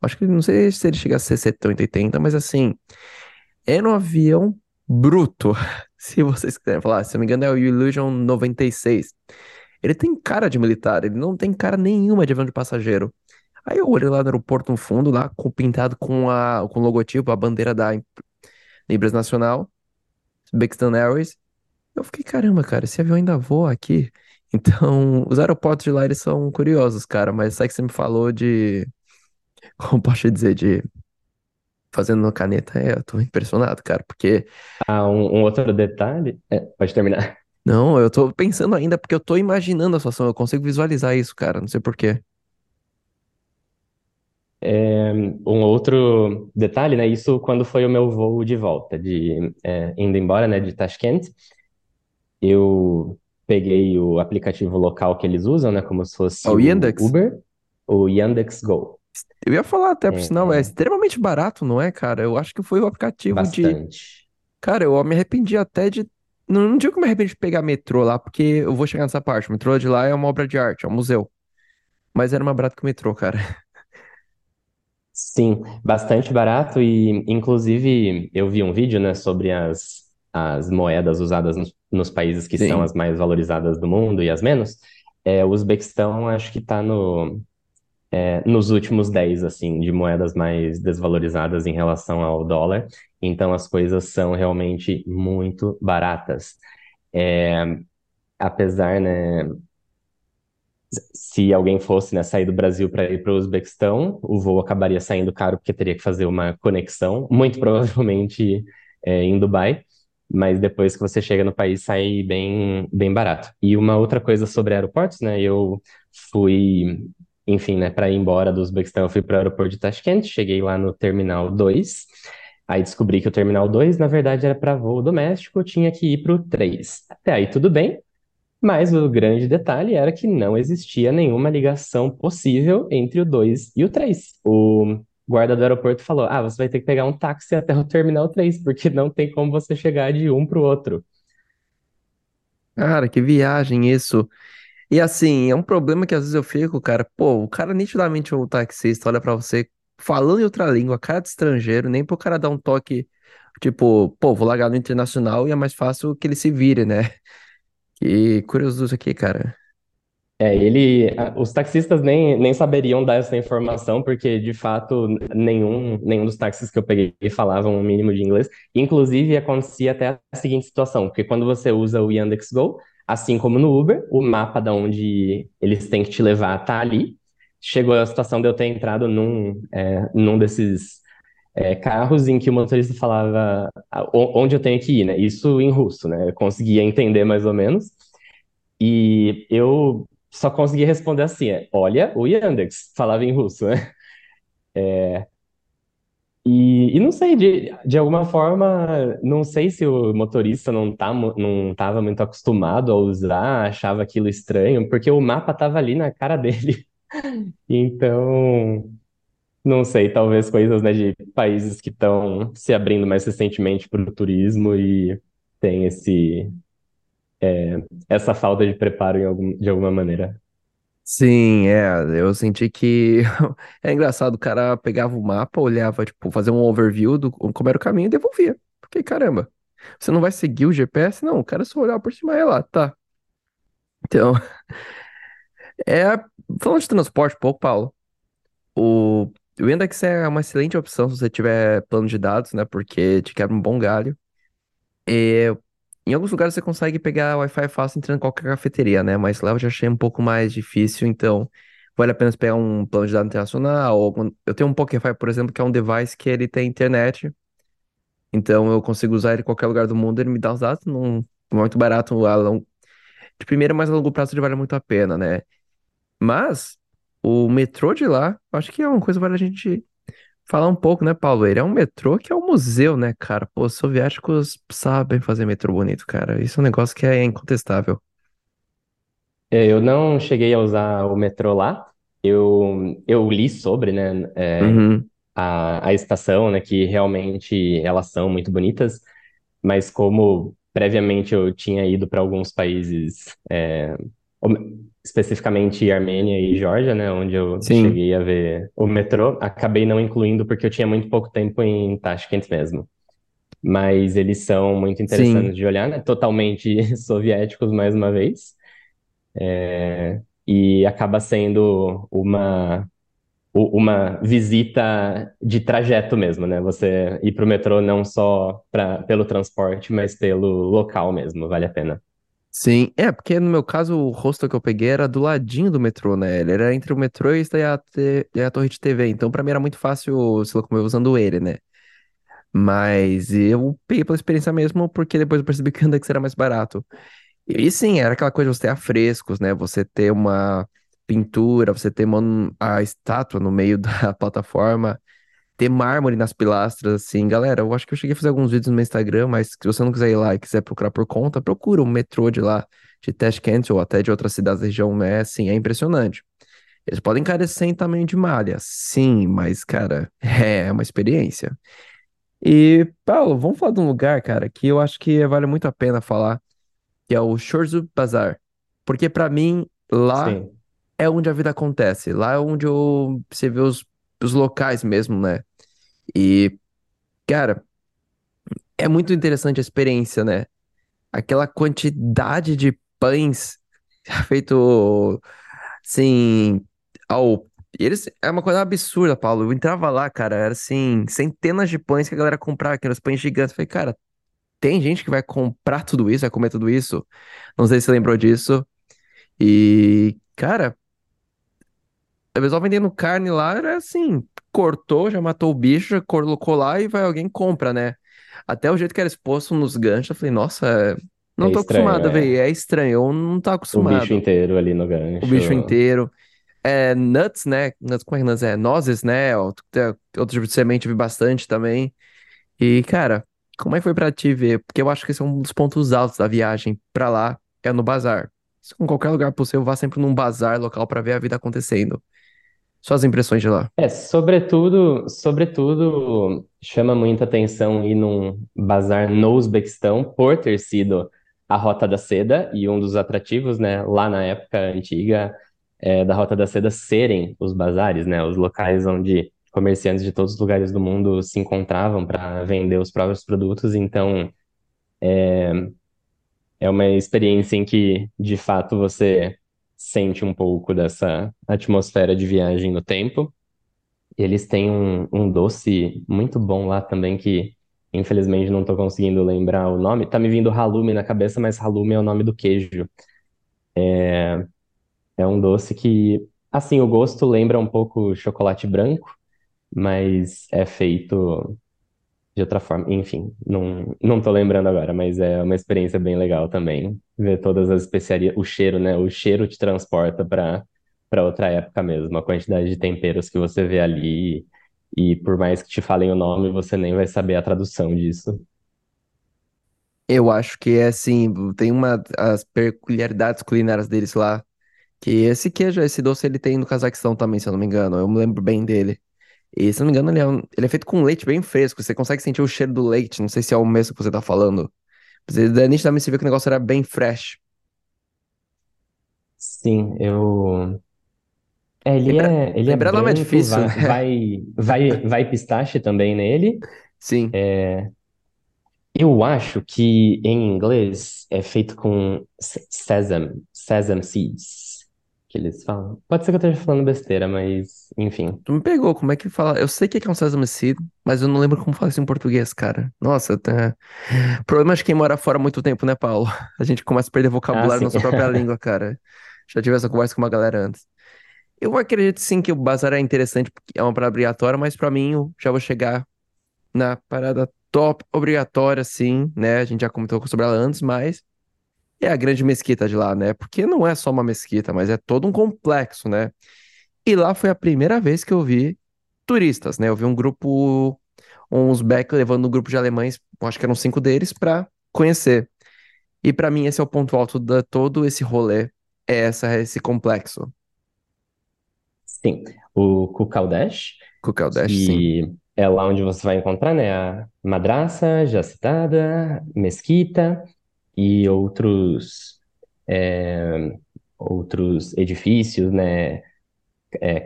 Acho que não sei se ele chega a ser 70, 80, mas assim, era um avião bruto. Se vocês quiserem falar, se eu não me engano, é o Illusion 96. Ele tem cara de militar, ele não tem cara nenhuma de avião de passageiro. Aí eu olhei lá no aeroporto no fundo, lá, com, pintado com, a, com o logotipo, a bandeira da Empresa Nacional, Buxton Airways. Eu fiquei, caramba, cara, esse avião ainda voa aqui. Então, os aeroportos de lá, eles são curiosos, cara, mas sabe que você me falou de, como posso dizer, de fazendo na caneta, é, eu tô impressionado, cara, porque, Ah, um, um outro detalhe. é, pode terminar. não, eu tô pensando ainda, porque eu tô imaginando a situação, eu consigo visualizar isso, cara, não sei por quê. É, um outro detalhe, né? Isso quando foi o meu voo de volta, de é, indo embora, né? De Tashkent, eu peguei o aplicativo local que eles usam, né? Como se fosse o o Yandex, Uber, o Yandex Go. eu ia falar até, por sinal, é É, extremamente barato, não é, cara? Eu acho que foi o aplicativo de, bastante. cara, eu me arrependi até de, não, não digo que eu me arrependi de pegar metrô lá, porque eu vou chegar nessa parte, o metrô de lá é uma obra de arte, é um museu, mas era mais barato que o metrô, cara. Sim, bastante barato e, inclusive, eu vi um vídeo, né, sobre as, as moedas usadas nos, nos países que são Sim. as mais valorizadas do mundo e as menos. É, o Uzbequistão acho que está no, é, nos últimos 10, assim, de moedas mais desvalorizadas em relação ao dólar. Então, as coisas são realmente muito baratas. É, apesar, né, se alguém fosse, né, sair do Brasil para ir para o Uzbequistão, o voo acabaria saindo caro porque teria que fazer uma conexão, muito provavelmente é, em Dubai, mas depois que você chega no país sai bem, bem barato. E uma outra coisa sobre aeroportos, né, eu fui, enfim, né, para ir embora do Uzbequistão, eu fui para o aeroporto de Tashkent, cheguei lá no Terminal 2, aí descobri que o Terminal 2, na verdade, era para voo doméstico, eu tinha que ir para o 3. Até aí tudo bem, mas o grande detalhe era que não existia nenhuma ligação possível entre o 2 e o 3. O guarda do aeroporto falou: Ah, você vai ter que pegar um táxi até o terminal 3, porque não tem como você chegar de um para o outro. Cara, que viagem isso. E assim, é um problema que às vezes eu fico, cara, pô, o cara nitidamente é um taxista, olha pra você falando em outra língua, cara de estrangeiro, nem pro cara dar um toque, tipo, pô, vou largar no internacional e é mais fácil que ele se vire, né? Que curioso isso aqui, cara. É, ele, os taxistas nem, nem saberiam dar essa informação, porque de fato nenhum, nenhum dos táxis que eu peguei falavam o mínimo de inglês. Inclusive, acontecia até a seguinte situação, porque quando você usa o Yandex.Go, assim como no Uber, o mapa da onde eles têm que te levar tá ali. Chegou a situação de eu ter entrado num, é, num desses é, carros em que o motorista falava onde eu tenho que ir, né? Isso em russo, né? Eu conseguia entender mais ou menos. E eu só conseguia responder assim, é, olha, o Yandex falava em russo, né? E, e não sei, de, de alguma forma, não sei se o motorista não tá, não estava muito acostumado a usar, achava aquilo estranho, porque o mapa estava ali na cara dele. Então, não sei, talvez coisas, né, de países que estão se abrindo mais recentemente para o turismo e tem esse, essa falta de preparo em algum, de alguma maneira. Sim, é, eu senti que é engraçado, o cara pegava o mapa, olhava, tipo, fazia um overview do como era o caminho e devolvia. Porque, caramba, você não vai seguir o GPS? Não, o cara só olhava por cima e lá, tá. Então, é, falando de transporte um pouco, Paulo, o, o é uma excelente opção se você tiver plano de dados, né, porque te quebra um bom galho. E, em alguns lugares você consegue pegar Wi-Fi fácil entrando em qualquer cafeteria, né, mas lá eu já achei um pouco mais difícil, então vale a pena pegar um plano de dados internacional, ou eu tenho um Pokéfi, por exemplo, que é um device que ele tem internet, então eu consigo usar ele em qualquer lugar do mundo, ele me dá os dados, não é muito barato, a long... de primeira, mas a longo prazo ele vale muito a pena, né? Mas o metrô de lá, acho que é uma coisa que vale a gente falar um pouco, né, Paulo? Ele é um metrô que é um museu, né, cara? Pô, os soviéticos sabem fazer metrô bonito, cara. Isso é um negócio que é incontestável. É, Eu não cheguei a usar o metrô lá. Eu, eu li sobre, né, é, Uhum. a, a estação, né, que realmente elas são muito bonitas, mas como previamente eu tinha ido para alguns países, é, especificamente Armênia e Geórgia, né, onde eu Sim, cheguei a ver o metrô. Acabei não incluindo porque eu tinha muito pouco tempo em Tashkent mesmo. Mas eles são muito sim, interessantes de olhar, né? Totalmente soviéticos mais uma vez. É, e acaba sendo uma uma visita de trajeto mesmo, né? Você ir pro metrô não só pra, pelo transporte, mas pelo local mesmo, vale a pena. Sim. É, porque no meu caso o hostel que eu peguei era do ladinho do metrô, né? Ele era entre o metrô e a, e a torre de TV. Então pra mim era muito fácil se locomover usando ele, né? Mas eu peguei pela experiência mesmo, porque depois eu percebi que o Yandex era mais barato. E sim, era aquela coisa de você ter afrescos, né? Você ter uma pintura, você ter uma, a estátua no meio da plataforma, ter mármore nas pilastras, assim. Galera, eu acho que eu cheguei a fazer alguns vídeos no meu Instagram, mas se você não quiser ir lá e quiser procurar por conta, procura o metrô de lá, de Tashkent ou até de outras cidades da região, né? Assim, é impressionante. Eles podem encarecer em tamanho de malha, sim, mas, cara, é uma experiência. E, Paulo, vamos falar de um lugar, cara, que eu acho que vale muito a pena falar, que é o Chorzu Bazar. Porque pra mim, lá Sim. é onde a vida acontece. Lá é onde eu, você vê os, os locais mesmo, né? E, cara, é muito interessante a experiência, né? Aquela quantidade de pães feito, assim, ao... Eles, é uma coisa absurda, Paulo. Eu entrava lá, cara, era assim, centenas de pães que a galera comprava, aqueles pães gigantes. Eu falei, cara, tem gente que vai comprar tudo isso, vai comer tudo isso? Não sei se você lembrou disso. E, cara, o pessoal vendendo carne lá era assim, cortou, já matou o bicho, já colocou lá e vai alguém compra, né? Até o jeito que era exposto nos ganchos, eu falei, nossa, é, não É tô estranho, acostumado a ver, é. é estranho, eu não tô O bicho acostumado. inteiro ali no O gancho. bicho inteiro. É, nuts, né? Nuts, como é que nuts é? Nozes, né? Outro, é, outro tipo de semente eu vi bastante também. E, cara, como é que foi pra ti ver? Porque eu acho que esse é um dos pontos altos da viagem pra lá, é no bazar. Se em qualquer lugar possível, vá sempre num bazar local pra ver a vida acontecendo. Suas impressões de lá. É, sobretudo, sobretudo chama muita atenção ir num bazar no Uzbequistão por ter sido a Rota da Seda e um dos atrativos, né, lá na época antiga, é, da Rota da Seda serem os bazares, né, os locais onde comerciantes de todos os lugares do mundo se encontravam para vender os próprios produtos. Então, é uma experiência em que, de fato, você sente um pouco dessa atmosfera de viagem no tempo. Eles têm um, um doce muito bom lá também, que infelizmente não estou conseguindo lembrar o nome. Tá me vindo halume na cabeça, mas halume é o nome do queijo. É um doce que, assim, o gosto lembra um pouco chocolate branco, mas é feito de outra forma. Enfim, não, não tô lembrando agora, mas é uma experiência bem legal também. Ver todas as especiarias, o cheiro, né? O cheiro te transporta para para outra época mesmo. A quantidade de temperos que você vê ali, e por mais que te falem o nome, você nem vai saber a tradução disso. Eu acho que é assim, tem uma as peculiaridades culinárias deles lá, que esse queijo, esse doce ele tem no Cazaquistão também, se eu não me engano. Eu me lembro bem dele. E se não me engano, ele é, um- ele é feito com leite bem fresco. Você consegue sentir o cheiro do leite. Não sei se é o mesmo que você tá falando. Você, nitidamente você vê que o negócio era bem fresh. Sim, eu. É, ele Lembra, é, ele é é branco, difícil, vai, vai, vai, vai pistache também nele. Sim. Eu acho que em inglês é feito com se- sesame, sesame seeds, que eles falam. Pode ser que eu esteja falando besteira, mas enfim. Tu me pegou, como é que fala? Eu sei que é um sesame seed, mas eu não lembro como fala isso em português, cara. Nossa, tá... Problema de quem mora fora há muito tempo, né, Paulo? A gente começa a perder Ah, vocabulário na sim. nossa própria língua, cara. Já tive essa conversa com uma galera antes. Eu acredito sim que o bazar é interessante, porque é uma parada obrigatória, mas pra mim eu já vou chegar na parada top obrigatória, sim, né? A gente já comentou sobre ela antes, mas é a grande mesquita de lá, né? Porque não é só uma mesquita, mas é todo um complexo, né? E lá foi a primeira vez que eu vi turistas, né? Eu vi um grupo, uns back levando um grupo de alemães, acho que eram cinco deles, pra conhecer. E pra mim esse é o ponto alto de todo esse rolê, é essa, esse complexo. Sim, o Kukaldesh, Kukaldash, sim. que é lá onde você vai encontrar, né, a madraça já citada, mesquita e outros é, outros edifícios, né? É,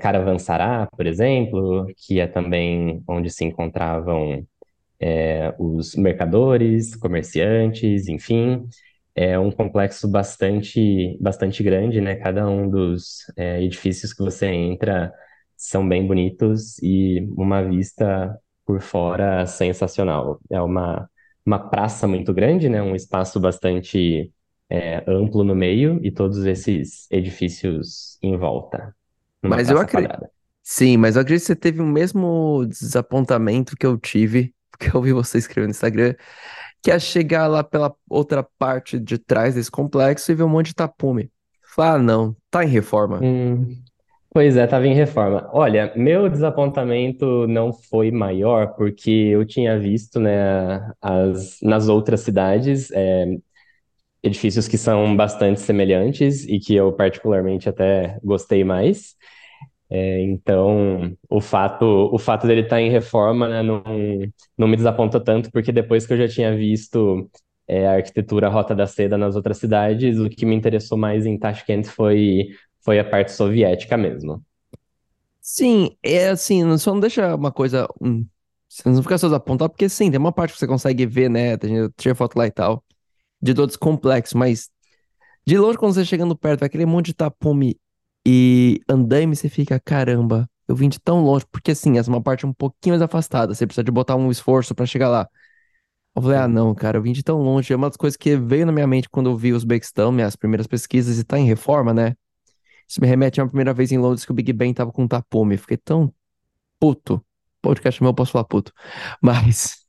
por exemplo, que é também onde se encontravam é, os mercadores, comerciantes, enfim. É um complexo bastante, bastante grande, né? Cada um dos é, edifícios que você entra são bem bonitos e uma vista por fora sensacional. É uma, uma praça muito grande, né? Um espaço bastante é, amplo no meio e todos esses edifícios em volta, Mas eu acredito. quadrada. Sim, mas eu acredito que você teve o mesmo desapontamento que eu tive, porque eu vi você escrever no Instagram, que é chegar lá pela outra parte de trás desse complexo e ver um monte de tapume. Falar, ah, não, tá em reforma. Hum, pois é, estava em reforma. Olha, meu desapontamento não foi maior porque eu tinha visto, né, as, nas outras cidades, é, edifícios que são bastante semelhantes e que eu particularmente até gostei mais. É, então, o fato, o fato dele estar em reforma, né, não, não me desaponta tanto, porque depois que eu já tinha visto é, a arquitetura Rota da Seda nas outras cidades, o que me interessou mais em Tashkent foi, foi a parte soviética mesmo. Sim, é assim, só não deixa uma coisa. Hum, você não fica só desapontado, porque sim, tem uma parte que você consegue ver, né? tem- tirei foto lá e tal, de todo esse complexo, mas de longe, quando você chegando perto, vai aquele monte de tapume e andaime, você fica, caramba, eu vim de tão longe, porque assim, essa é uma parte um pouquinho mais afastada, você precisa de botar um esforço pra chegar lá. Eu falei, ah, não, cara, eu vim de tão longe. É uma das coisas que veio na minha mente quando eu vi os Uzbequistão, minhas primeiras pesquisas, e tá em reforma, né? Isso me remete a uma primeira vez em Londres que o Big Ben tava com um tapume. Fiquei tão puto. Podcast meu, eu posso falar puto. Mas,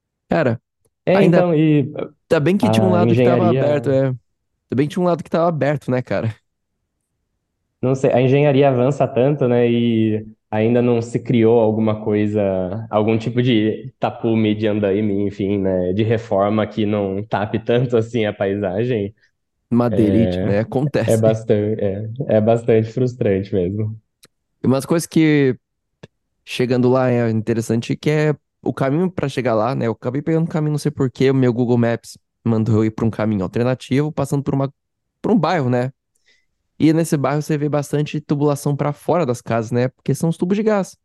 cara, É, ainda, então, e ainda bem que tinha um lado que tava aberto, engenharia, é. Ainda bem que tinha um lado que tava aberto, né, cara? não sei, a engenharia avança tanto, né, e ainda não se criou alguma coisa, algum tipo de tapume de andaime, enfim, né, de reforma que não tape tanto assim a paisagem. Madeirite, né? É Acontece. bastante, é, é bastante frustrante mesmo. E umas coisas que, chegando lá, é interessante que é o caminho pra chegar lá, né? Eu acabei pegando um caminho, não sei por quê, o meu Google Maps mandou eu ir pra um caminho alternativo, passando por uma, por um bairro, né? E nesse bairro você vê bastante tubulação pra fora das casas, né? Porque são os tubos de gás.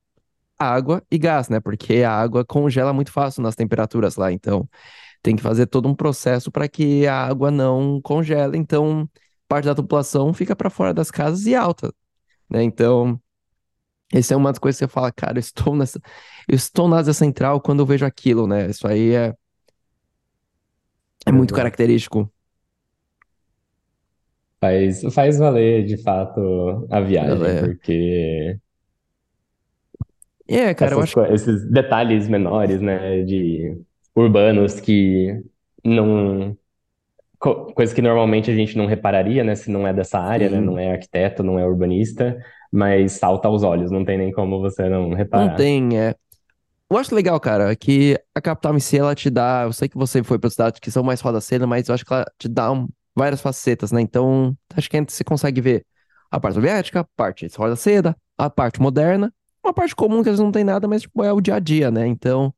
Água e gás, né? Porque a água congela muito fácil nas temperaturas lá, então tem que fazer todo um processo para que a água não congele, então parte da tubulação fica pra fora das casas e alta, né? Então, essa é uma das coisas que você fala, cara, eu estou nessa, eu estou na Ásia Central quando eu vejo aquilo, né? Isso aí é, é muito Exato. característico. Faz, faz valer de fato a viagem, É, porque é, cara, eu essas, acho co- esses detalhes menores, né, de urbanos que não, co- coisa que normalmente a gente não repararia, né, se não é dessa área, né, não é arquiteto, não é urbanista, mas salta aos olhos, não tem nem como você não não reparar. tem, é. Eu acho legal, cara, que a capital em si, ela te dá. Eu sei que você foi para cidades que são mais roda cena, mas eu acho que ela te dá um- várias facetas, né? Então, acho que você consegue ver a parte soviética, a parte roda seda, a parte moderna, uma parte comum que às vezes não tem nada, mas tipo, é o dia a dia, né? Então,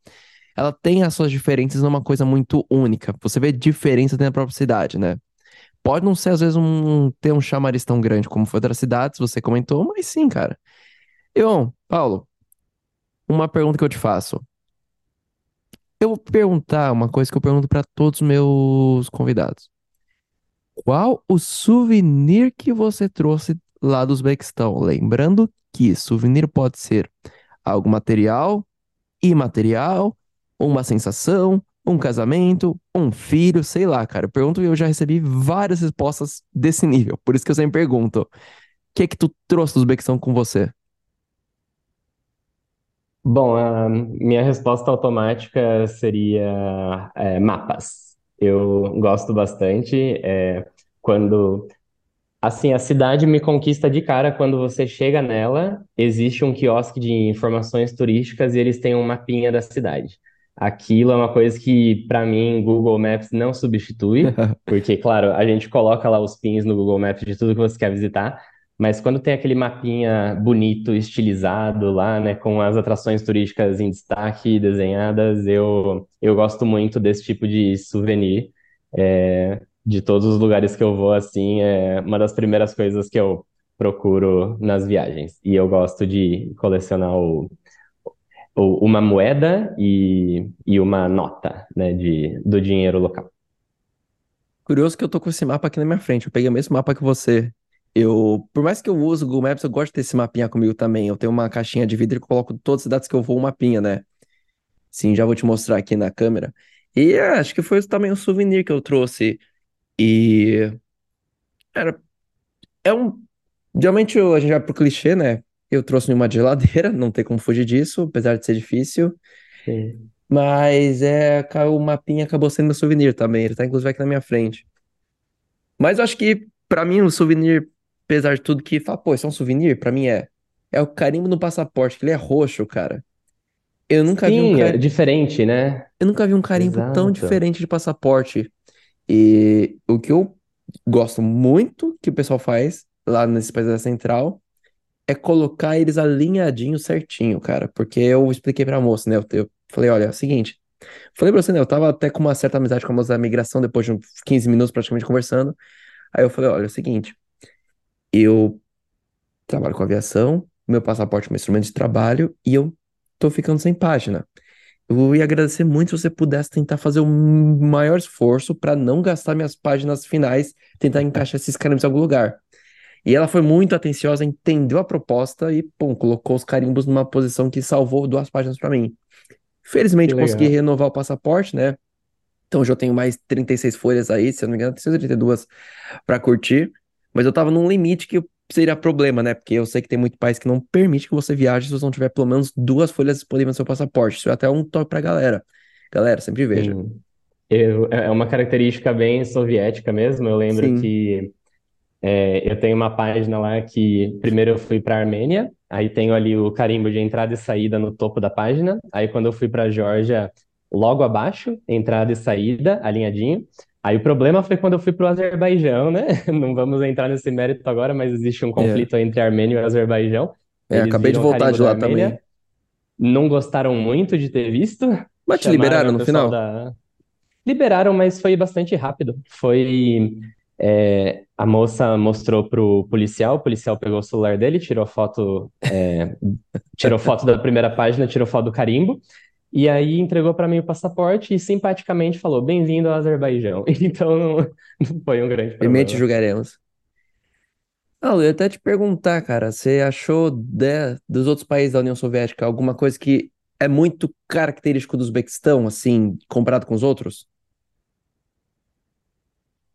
ela tem as suas diferenças numa coisa muito única. Você vê diferença dentro da própria cidade, né? Pode não ser, às vezes, um, ter um chamariz tão grande como foi outras cidades, você comentou, mas sim, cara. Bom, Paulo, uma pergunta que eu te faço. Eu vou perguntar uma coisa que eu pergunto para todos os meus convidados. Qual o souvenir que você trouxe lá do Uzbequistão? Lembrando que souvenir pode ser algo material, imaterial, uma sensação, um casamento, um filho, sei lá, cara. Eu pergunto e eu já recebi várias respostas desse nível. Por isso que eu sempre pergunto: o que é que tu trouxe do Uzbequistão com você? Bom, a minha resposta automática seria é, mapas. Eu gosto bastante é, quando Assim, a cidade me conquista de cara quando você chega nela, existe um quiosque de informações turísticas e eles têm um mapinha da cidade. Aquilo é uma coisa que, para mim, Google Maps não substitui, porque, claro, a gente coloca lá os pins no Google Maps de tudo que você quer visitar, mas quando tem aquele mapinha bonito, estilizado lá, né, com as atrações turísticas em destaque, desenhadas, eu, eu gosto muito desse tipo de souvenir. de todos os lugares que eu vou, assim, é uma das primeiras coisas que eu procuro nas viagens. E eu gosto de colecionar o, uma moeda e, e uma nota, né, de, do dinheiro local. Curioso que eu tô com esse mapa aqui na minha frente. Eu peguei o mesmo mapa que você. Eu, por mais que eu use o Google Maps, eu gosto de ter esse mapinha comigo também. Eu tenho uma caixinha de vidro eu coloco todas as datas que eu vou, um mapinha, né? Sim, já vou te mostrar aqui na câmera. E é, acho que foi também um souvenir que eu trouxe. E. Era. É um. Geralmente a gente vai pro clichê, né? Eu trouxe uma geladeira, não tem como fugir disso, apesar de ser difícil. Sim. Mas é, o mapinha acabou sendo meu souvenir também. Ele tá inclusive aqui na minha frente. Mas eu acho que, pra mim, o souvenir, apesar de tudo que fala, pô, isso é um souvenir? Pra mim é. É o carimbo no passaporte, que ele é roxo, cara. Eu nunca vi um Sim, é diferente, né? Eu nunca vi um carimbo tão Exato. diferente de passaporte. E o que eu gosto muito que o pessoal faz lá nesse país da Central é colocar eles alinhadinhos certinho, cara. Porque eu expliquei pra moça, né? Eu, eu falei, olha, é o seguinte. Falei pra você, né? Eu tava até com uma certa amizade com a moça da migração depois de uns 15 minutos praticamente conversando. Aí eu falei, olha, é o seguinte. Eu trabalho com aviação, meu passaporte é um instrumento de trabalho e eu tô ficando sem página. Eu ia agradecer muito se você pudesse tentar fazer o maior esforço pra não gastar minhas páginas finais, tentar encaixar esses carimbos em algum lugar. E ela foi muito atenciosa, entendeu a proposta e, pum, colocou os carimbos numa posição que salvou duas páginas pra mim. Felizmente consegui renovar o passaporte, né? Então eu tenho mais 36 folhas aí, se eu não me engano, 32 pra curtir. Mas eu tava num limite que seria problema, né? Porque eu sei que tem muito país que não permite que você viaje se você não tiver pelo menos duas folhas disponíveis no seu passaporte. Isso é até um toque pra galera. Galera, sempre veja. Sim. Eu, é é uma característica bem soviética mesmo. Eu lembro Sim. que é, eu tenho uma página lá que primeiro eu fui para a Armênia, aí tenho ali o carimbo de entrada e saída no topo da página. Aí quando eu fui para a Geórgia, logo abaixo, entrada e saída, alinhadinho. Aí o problema foi quando eu fui para o Azerbaijão, né? Não vamos entrar nesse mérito agora, mas existe um É. conflito entre a Armênia e Azerbaijão. É, Eles acabei de voltar de lá Armênia, também. não gostaram muito de ter visto, Mas te liberaram no final? da. Liberaram, mas foi bastante rápido. Foi. É, a moça mostrou pro policial, o policial pegou o celular dele, tirou foto, é, tirou foto da primeira página, tirou foto do carimbo, e aí entregou para mim o passaporte e simpaticamente falou: Bem-vindo ao Azerbaijão. Então não, foi um grande problema. julgaremos. Ah, eu ia até te perguntar, cara, você achou de- dos outros países da União Soviética alguma coisa que é muito característico do Uzbequistão, assim, comparado com os outros?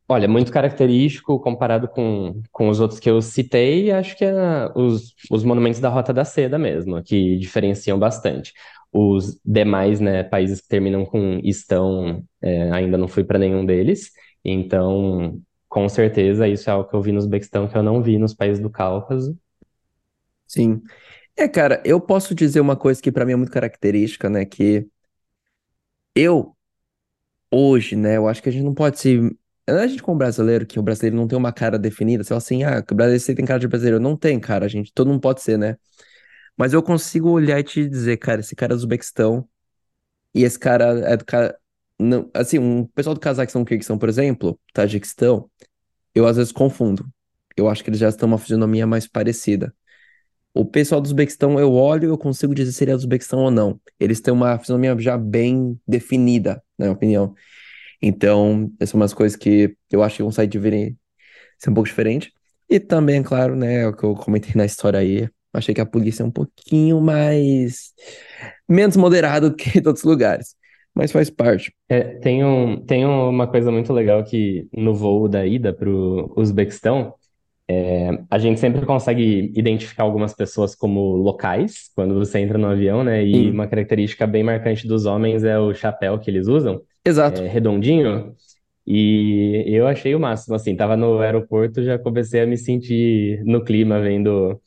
Olha, muito característico comparado com, com os outros que eu citei, acho que é os, os monumentos da Rota da Seda mesmo, que diferenciam bastante. Os demais, né, países que terminam com estão, é, ainda não fui para nenhum deles, então com certeza isso é algo que eu vi no Uzbequistão que eu não vi nos países do Cáucaso. Sim. É, cara, eu posso dizer uma coisa que pra mim é muito característica, né? Que eu, hoje, né, eu acho que a gente não pode se. A gente como brasileiro, que o brasileiro não tem uma cara definida, você fala assim, ah, o brasileiro tem cara de brasileiro. Não tem, cara, gente, todo mundo pode ser, né? Mas eu consigo olhar e te dizer, cara, esse cara é do Uzbequistão e esse cara é do cara. Não, assim, um pessoal do Cazaquistão, Quirguistão, por exemplo, Tajiquistão, eu às vezes confundo. Eu acho que eles já estão uma fisionomia mais parecida. O pessoal do Uzbequistão, eu olho e eu consigo dizer se ele é do Uzbequistão ou não. Eles têm uma fisionomia já bem definida, na minha opinião. Então, essas são umas coisas que eu acho que vão sair de virem ser um pouco diferente. E também, claro, né, é o que eu comentei na história aí. Achei que a polícia é um pouquinho mais menos moderada do que em outros lugares. Mas faz parte. É, tem um, tem uma coisa muito legal que no voo da ida para o Uzbequistão, é, a gente sempre consegue identificar algumas pessoas como locais quando você entra no avião, né? E Sim. uma característica bem marcante dos homens é o chapéu que eles usam, Exato. é, redondinho. E eu achei o máximo, assim, tava no aeroporto, já comecei a me sentir no clima vendo,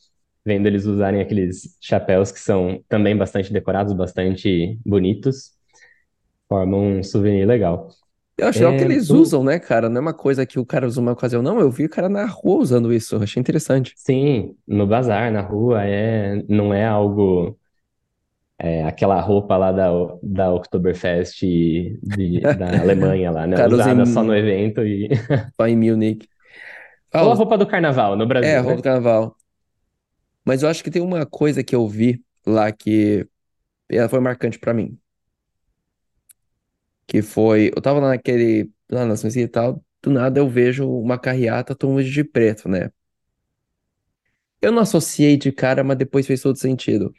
vendo eles usarem aqueles chapéus que são também bastante decorados, bastante bonitos, formam um souvenir legal. Eu acho legal que É, eles o- usam, né, cara? Não é uma coisa que o cara usa uma ocasião, não. Eu vi o cara na rua usando isso. Eu achei interessante. Sim, no bazar, na rua, é, não é algo é, aquela roupa lá da, da Oktoberfest de, da Alemanha lá, né? Cara, Usada só no em, evento e... só em Munich. Ou a Ah, roupa do carnaval no é, Brasil, roupa né? do carnaval. Mas eu acho que tem uma coisa que eu vi lá que ela foi marcante pra mim. Que foi, eu tava lá naquele, lá na e tal, do nada eu vejo uma carreata todo mundo de preto, né? Eu não associei de cara, mas depois fez todo sentido.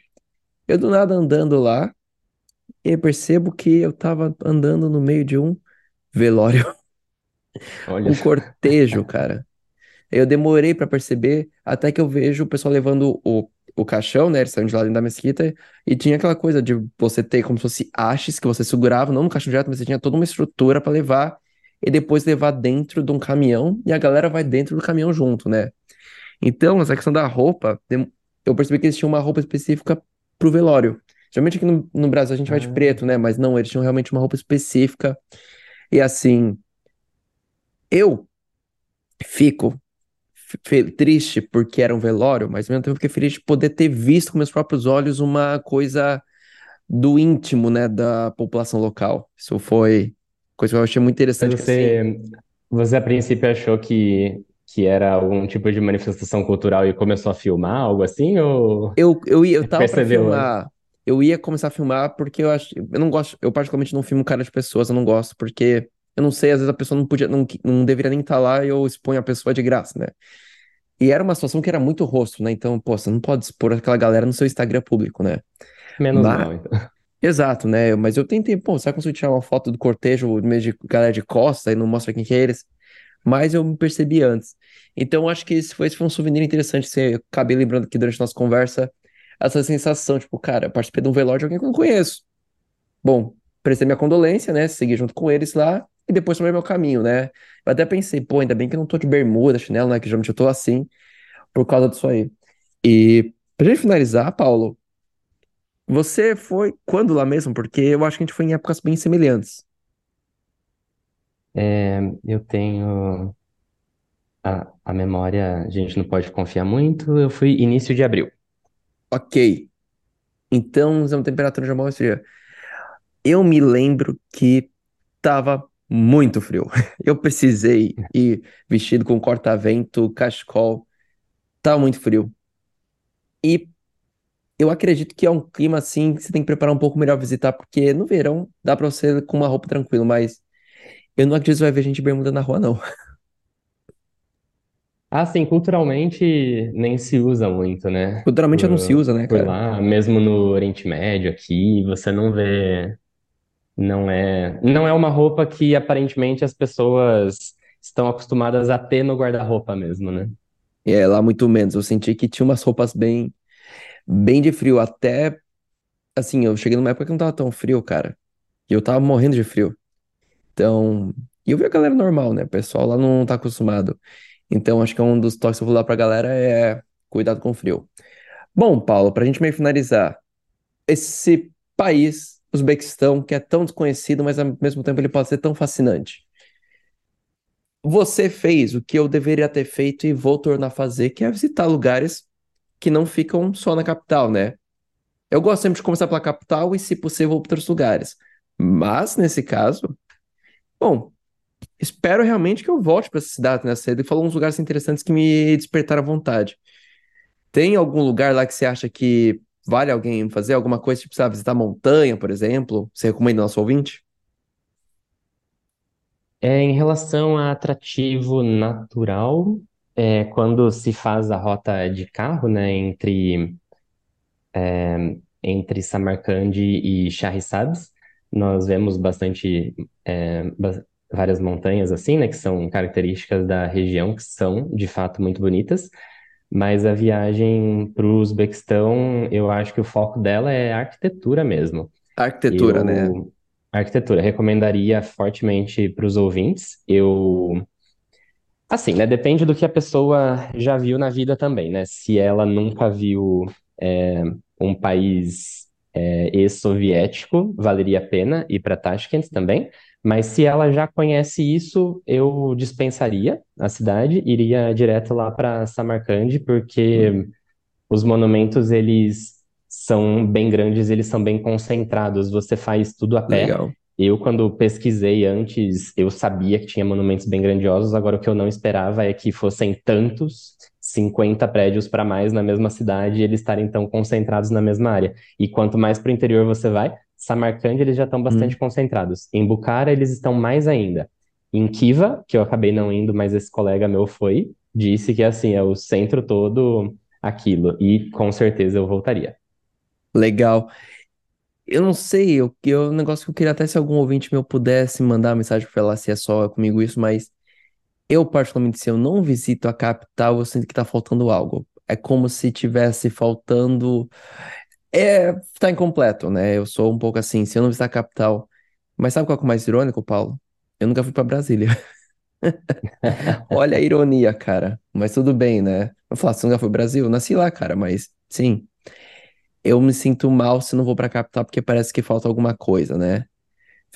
Eu do nada andando lá, e percebo que eu tava andando no meio de um velório, Olha, um cortejo, cara. Eu demorei pra perceber, até que eu vejo o pessoal levando o, o caixão, né? Eles saíram de lá dentro da mesquita, e tinha aquela coisa de você ter como se fosse hastes que você segurava, não no caixão direto, mas você tinha toda uma estrutura pra levar, e depois levar dentro de um caminhão, e a galera vai dentro do caminhão junto, né? Então, essa questão da roupa, eu percebi que eles tinham uma roupa específica pro velório. Geralmente aqui no, no Brasil a gente vai de Ah, preto, né? Mas não, eles tinham realmente uma roupa específica. E assim, eu fico triste porque era um velório, mas ao mesmo tempo fiquei feliz de poder ter visto com meus próprios olhos uma coisa do íntimo, né, da população local. Isso foi coisa que eu achei muito interessante, assim, você, você a princípio achou que, que era algum tipo de manifestação cultural e começou a filmar, algo assim, ou Eu, eu, ia- eu tava percebeu filmar. Eu ia começar a filmar porque eu acho. Eu não gosto. Eu particularmente não filmo cara de pessoas, eu não gosto, porque eu não sei, às vezes a pessoa não podia, não, não deveria nem estar lá e eu exponho a pessoa de graça, né? E era uma situação que era muito rosto, né? Então, pô, você não pode expor aquela galera no seu Instagram público, né? Menos Mas, mal, então. exato, né? Mas eu tentei, pô, será que eu consigo tirar uma foto do cortejo meio de galera de costa e não mostra quem que é eles? Mas eu me percebi antes. Então, acho que esse foi, esse foi um souvenir interessante. Você acabei lembrando aqui durante a nossa conversa, essa sensação, tipo, cara, participei de um velório de alguém que eu não conheço. Bom, prestei minha condolência, né? Segui junto com eles lá e depois tomei meu caminho, né? Eu até pensei, pô, ainda bem que eu não tô de bermuda, chinelo, né? Que geralmente eu tô assim, por causa disso aí. E pra gente finalizar, Paulo, você foi quando lá mesmo? Porque eu acho que a gente foi em épocas bem semelhantes. É, eu tenho a, a memória, a gente não pode confiar muito. Eu fui início de abril. Ok. Então, uma temperatura normal esse dia. Eu me lembro que tava muito frio. Eu precisei ir vestido com corta-vento, cachecol. Tava muito frio. E eu acredito que é um clima assim que você tem que preparar um pouco melhor visitar, porque no verão dá pra você ir com uma roupa tranquila, mas eu não acredito que vai ver gente bermuda na rua, não. Ah, sim, culturalmente nem se usa muito, né? Culturalmente não se Por, usa, né, por cara? lá, mesmo no Oriente Médio aqui, você não vê, não é, não é uma roupa que aparentemente as pessoas estão acostumadas a ter no guarda-roupa mesmo, né? É, lá muito menos. Eu senti que tinha umas roupas bem, bem de frio. Até, assim, eu cheguei numa época que não tava tão frio, cara. E eu tava morrendo de frio. Então, e eu vi a galera normal, né? O pessoal lá não tá acostumado. Então, acho que é um dos toques que eu vou dar pra galera é cuidado com o frio. Bom, Paulo, pra gente meio finalizar, esse país, Uzbequistão, que é tão desconhecido, mas ao mesmo tempo ele pode ser tão fascinante. Você fez o que eu deveria ter feito e vou tornar a fazer, que é visitar lugares que não ficam só na capital, né? Eu gosto sempre de começar pela capital e, se possível, outros lugares. Mas, nesse caso, bom, espero realmente que eu volte para essa cidade, né? Você falou uns lugares interessantes que me despertaram a vontade. Tem algum lugar lá que você acha que vale alguém fazer alguma coisa, tipo, sabe, visitar montanha, por exemplo? Você recomenda nosso ouvinte? É, em relação a atrativo natural, é, quando se faz a rota de carro, né, entre entre Samarcande e Charissabs, nós vemos bastante é, várias montanhas assim, né, que são características da região, que são de fato muito bonitas. Mas a viagem para o Uzbequistão, eu acho que o foco dela é a arquitetura mesmo. Arquitetura, né? Eu, arquitetura, recomendaria fortemente para os ouvintes. Eu Assim, né? Depende do que a pessoa já viu na vida também, né? Se ela nunca viu é, um país é, ex-soviético, valeria a pena ir para Tashkent também. Mas se ela já conhece isso, eu dispensaria a cidade, iria direto lá para Samarcande, porque os monumentos eles são bem grandes, eles são bem concentrados. Você faz tudo a pé. Legal. Eu, quando pesquisei antes, eu sabia que tinha monumentos bem grandiosos. Agora, o que eu não esperava é que fossem tantos, 50 prédios para mais na mesma cidade, e eles estarem tão concentrados na mesma área. E quanto mais para o interior você vai, Samarcand eles já estão bastante Hum. concentrados. Em Bukhara eles estão mais ainda. Em Khiva, que eu acabei não indo, mas esse colega meu foi, disse que assim, é o centro todo aquilo. E com certeza eu voltaria. Legal. Eu não sei, eu, eu, um negócio que eu queria até se algum ouvinte meu pudesse mandar mensagem pra falar se é só comigo isso, mas eu, particularmente, se eu não visito a capital, eu sinto que tá faltando algo. É como se tivesse faltando. É, tá incompleto, né? Eu sou um pouco assim, se eu não visitar a capital. Mas sabe qual é o mais irônico, Paulo? Eu nunca fui pra Brasília. Olha a ironia, cara. Mas tudo bem, né? Eu falo, você nunca foi Brasil? Eu nasci lá, cara, mas sim. Eu me sinto mal se não vou pra capital porque parece que falta alguma coisa, né?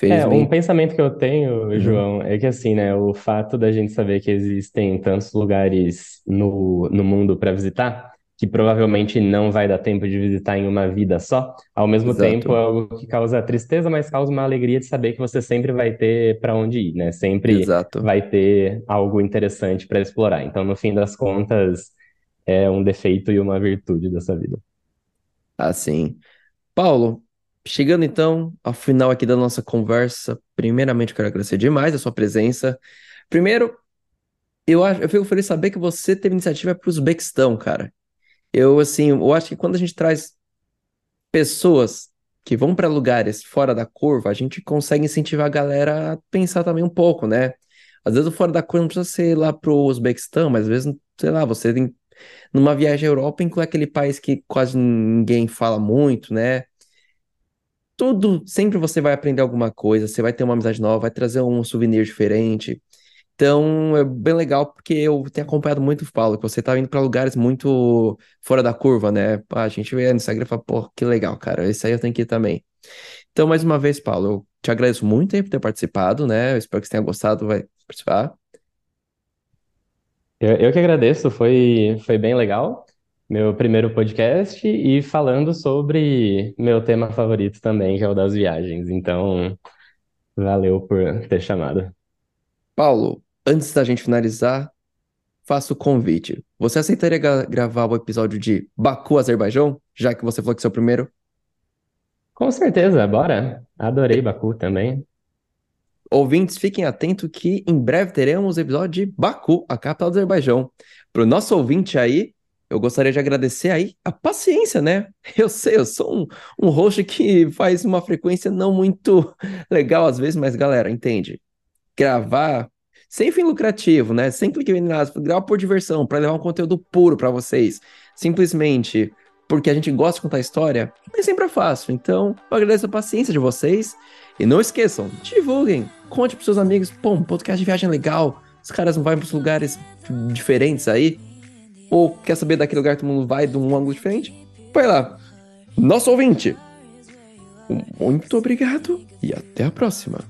É, um pensamento que eu tenho, Uhum, João, é que assim, né, o fato da gente saber que existem tantos lugares no, no mundo para visitar, que provavelmente não vai dar tempo de visitar em uma vida só, ao mesmo tempo exato, é algo que causa tristeza, mas causa uma alegria de saber que você sempre vai ter para onde ir, né? Sempre exato. vai ter algo interessante para explorar. Então, no fim das contas, é um defeito e uma virtude dessa vida. Assim. Paulo, chegando então ao final aqui da nossa conversa, primeiramente eu quero agradecer demais a sua presença. Primeiro, eu acho, eu fico feliz de saber que você teve iniciativa para o Uzbequistão, cara. Eu, assim, eu acho que quando a gente traz pessoas que vão para lugares fora da curva, a gente consegue incentivar a galera a pensar também um pouco, né? Às vezes o fora da curva não precisa ser lá pro Uzbequistão, mas às vezes, sei lá, você tem, numa viagem à Europa, inclui aquele país que quase ninguém fala muito, né? Tudo, sempre você vai aprender alguma coisa, você vai ter uma amizade nova, vai trazer um souvenir diferente. Então, é bem legal porque eu tenho acompanhado muito o Paulo, que você tá indo para lugares muito fora da curva, né? A gente vê no Instagram e fala, pô, que legal, cara, esse aí eu tenho que ir também. Então, mais uma vez, Paulo, eu te agradeço muito por ter participado, né? Eu espero que você tenha gostado, vai participar. Eu, eu que agradeço, foi, foi bem legal. Meu primeiro podcast e falando sobre meu tema favorito também, que é o das viagens. Então, valeu por ter chamado. Paulo, antes da gente finalizar, faço o convite. Você aceitaria gra- gravar o episódio de Baku, Azerbaijão, já que você falou que é o seu primeiro? Com certeza, bora. Adorei Baku também. Ouvintes, fiquem atentos que em breve teremos o episódio de Baku, a capital do Azerbaijão. Para o nosso ouvinte aí, eu gostaria de agradecer aí a paciência, né? Eu sei, eu sou um, um host que faz uma frequência não muito legal às vezes, mas galera, entende? Gravar sem fim lucrativo, né? Sem clique nada, gravar por diversão, para levar um conteúdo puro para vocês. Simplesmente porque a gente gosta de contar história, nem sempre é fácil. Então, eu agradeço a paciência de vocês. E não esqueçam, divulguem, conte pros seus amigos, pô, um podcast de viagem legal, os caras não vão pros lugares diferentes aí, ou quer saber daquele lugar que todo mundo vai de um ângulo diferente? Vai lá. Nosso ouvinte, muito obrigado e até a próxima.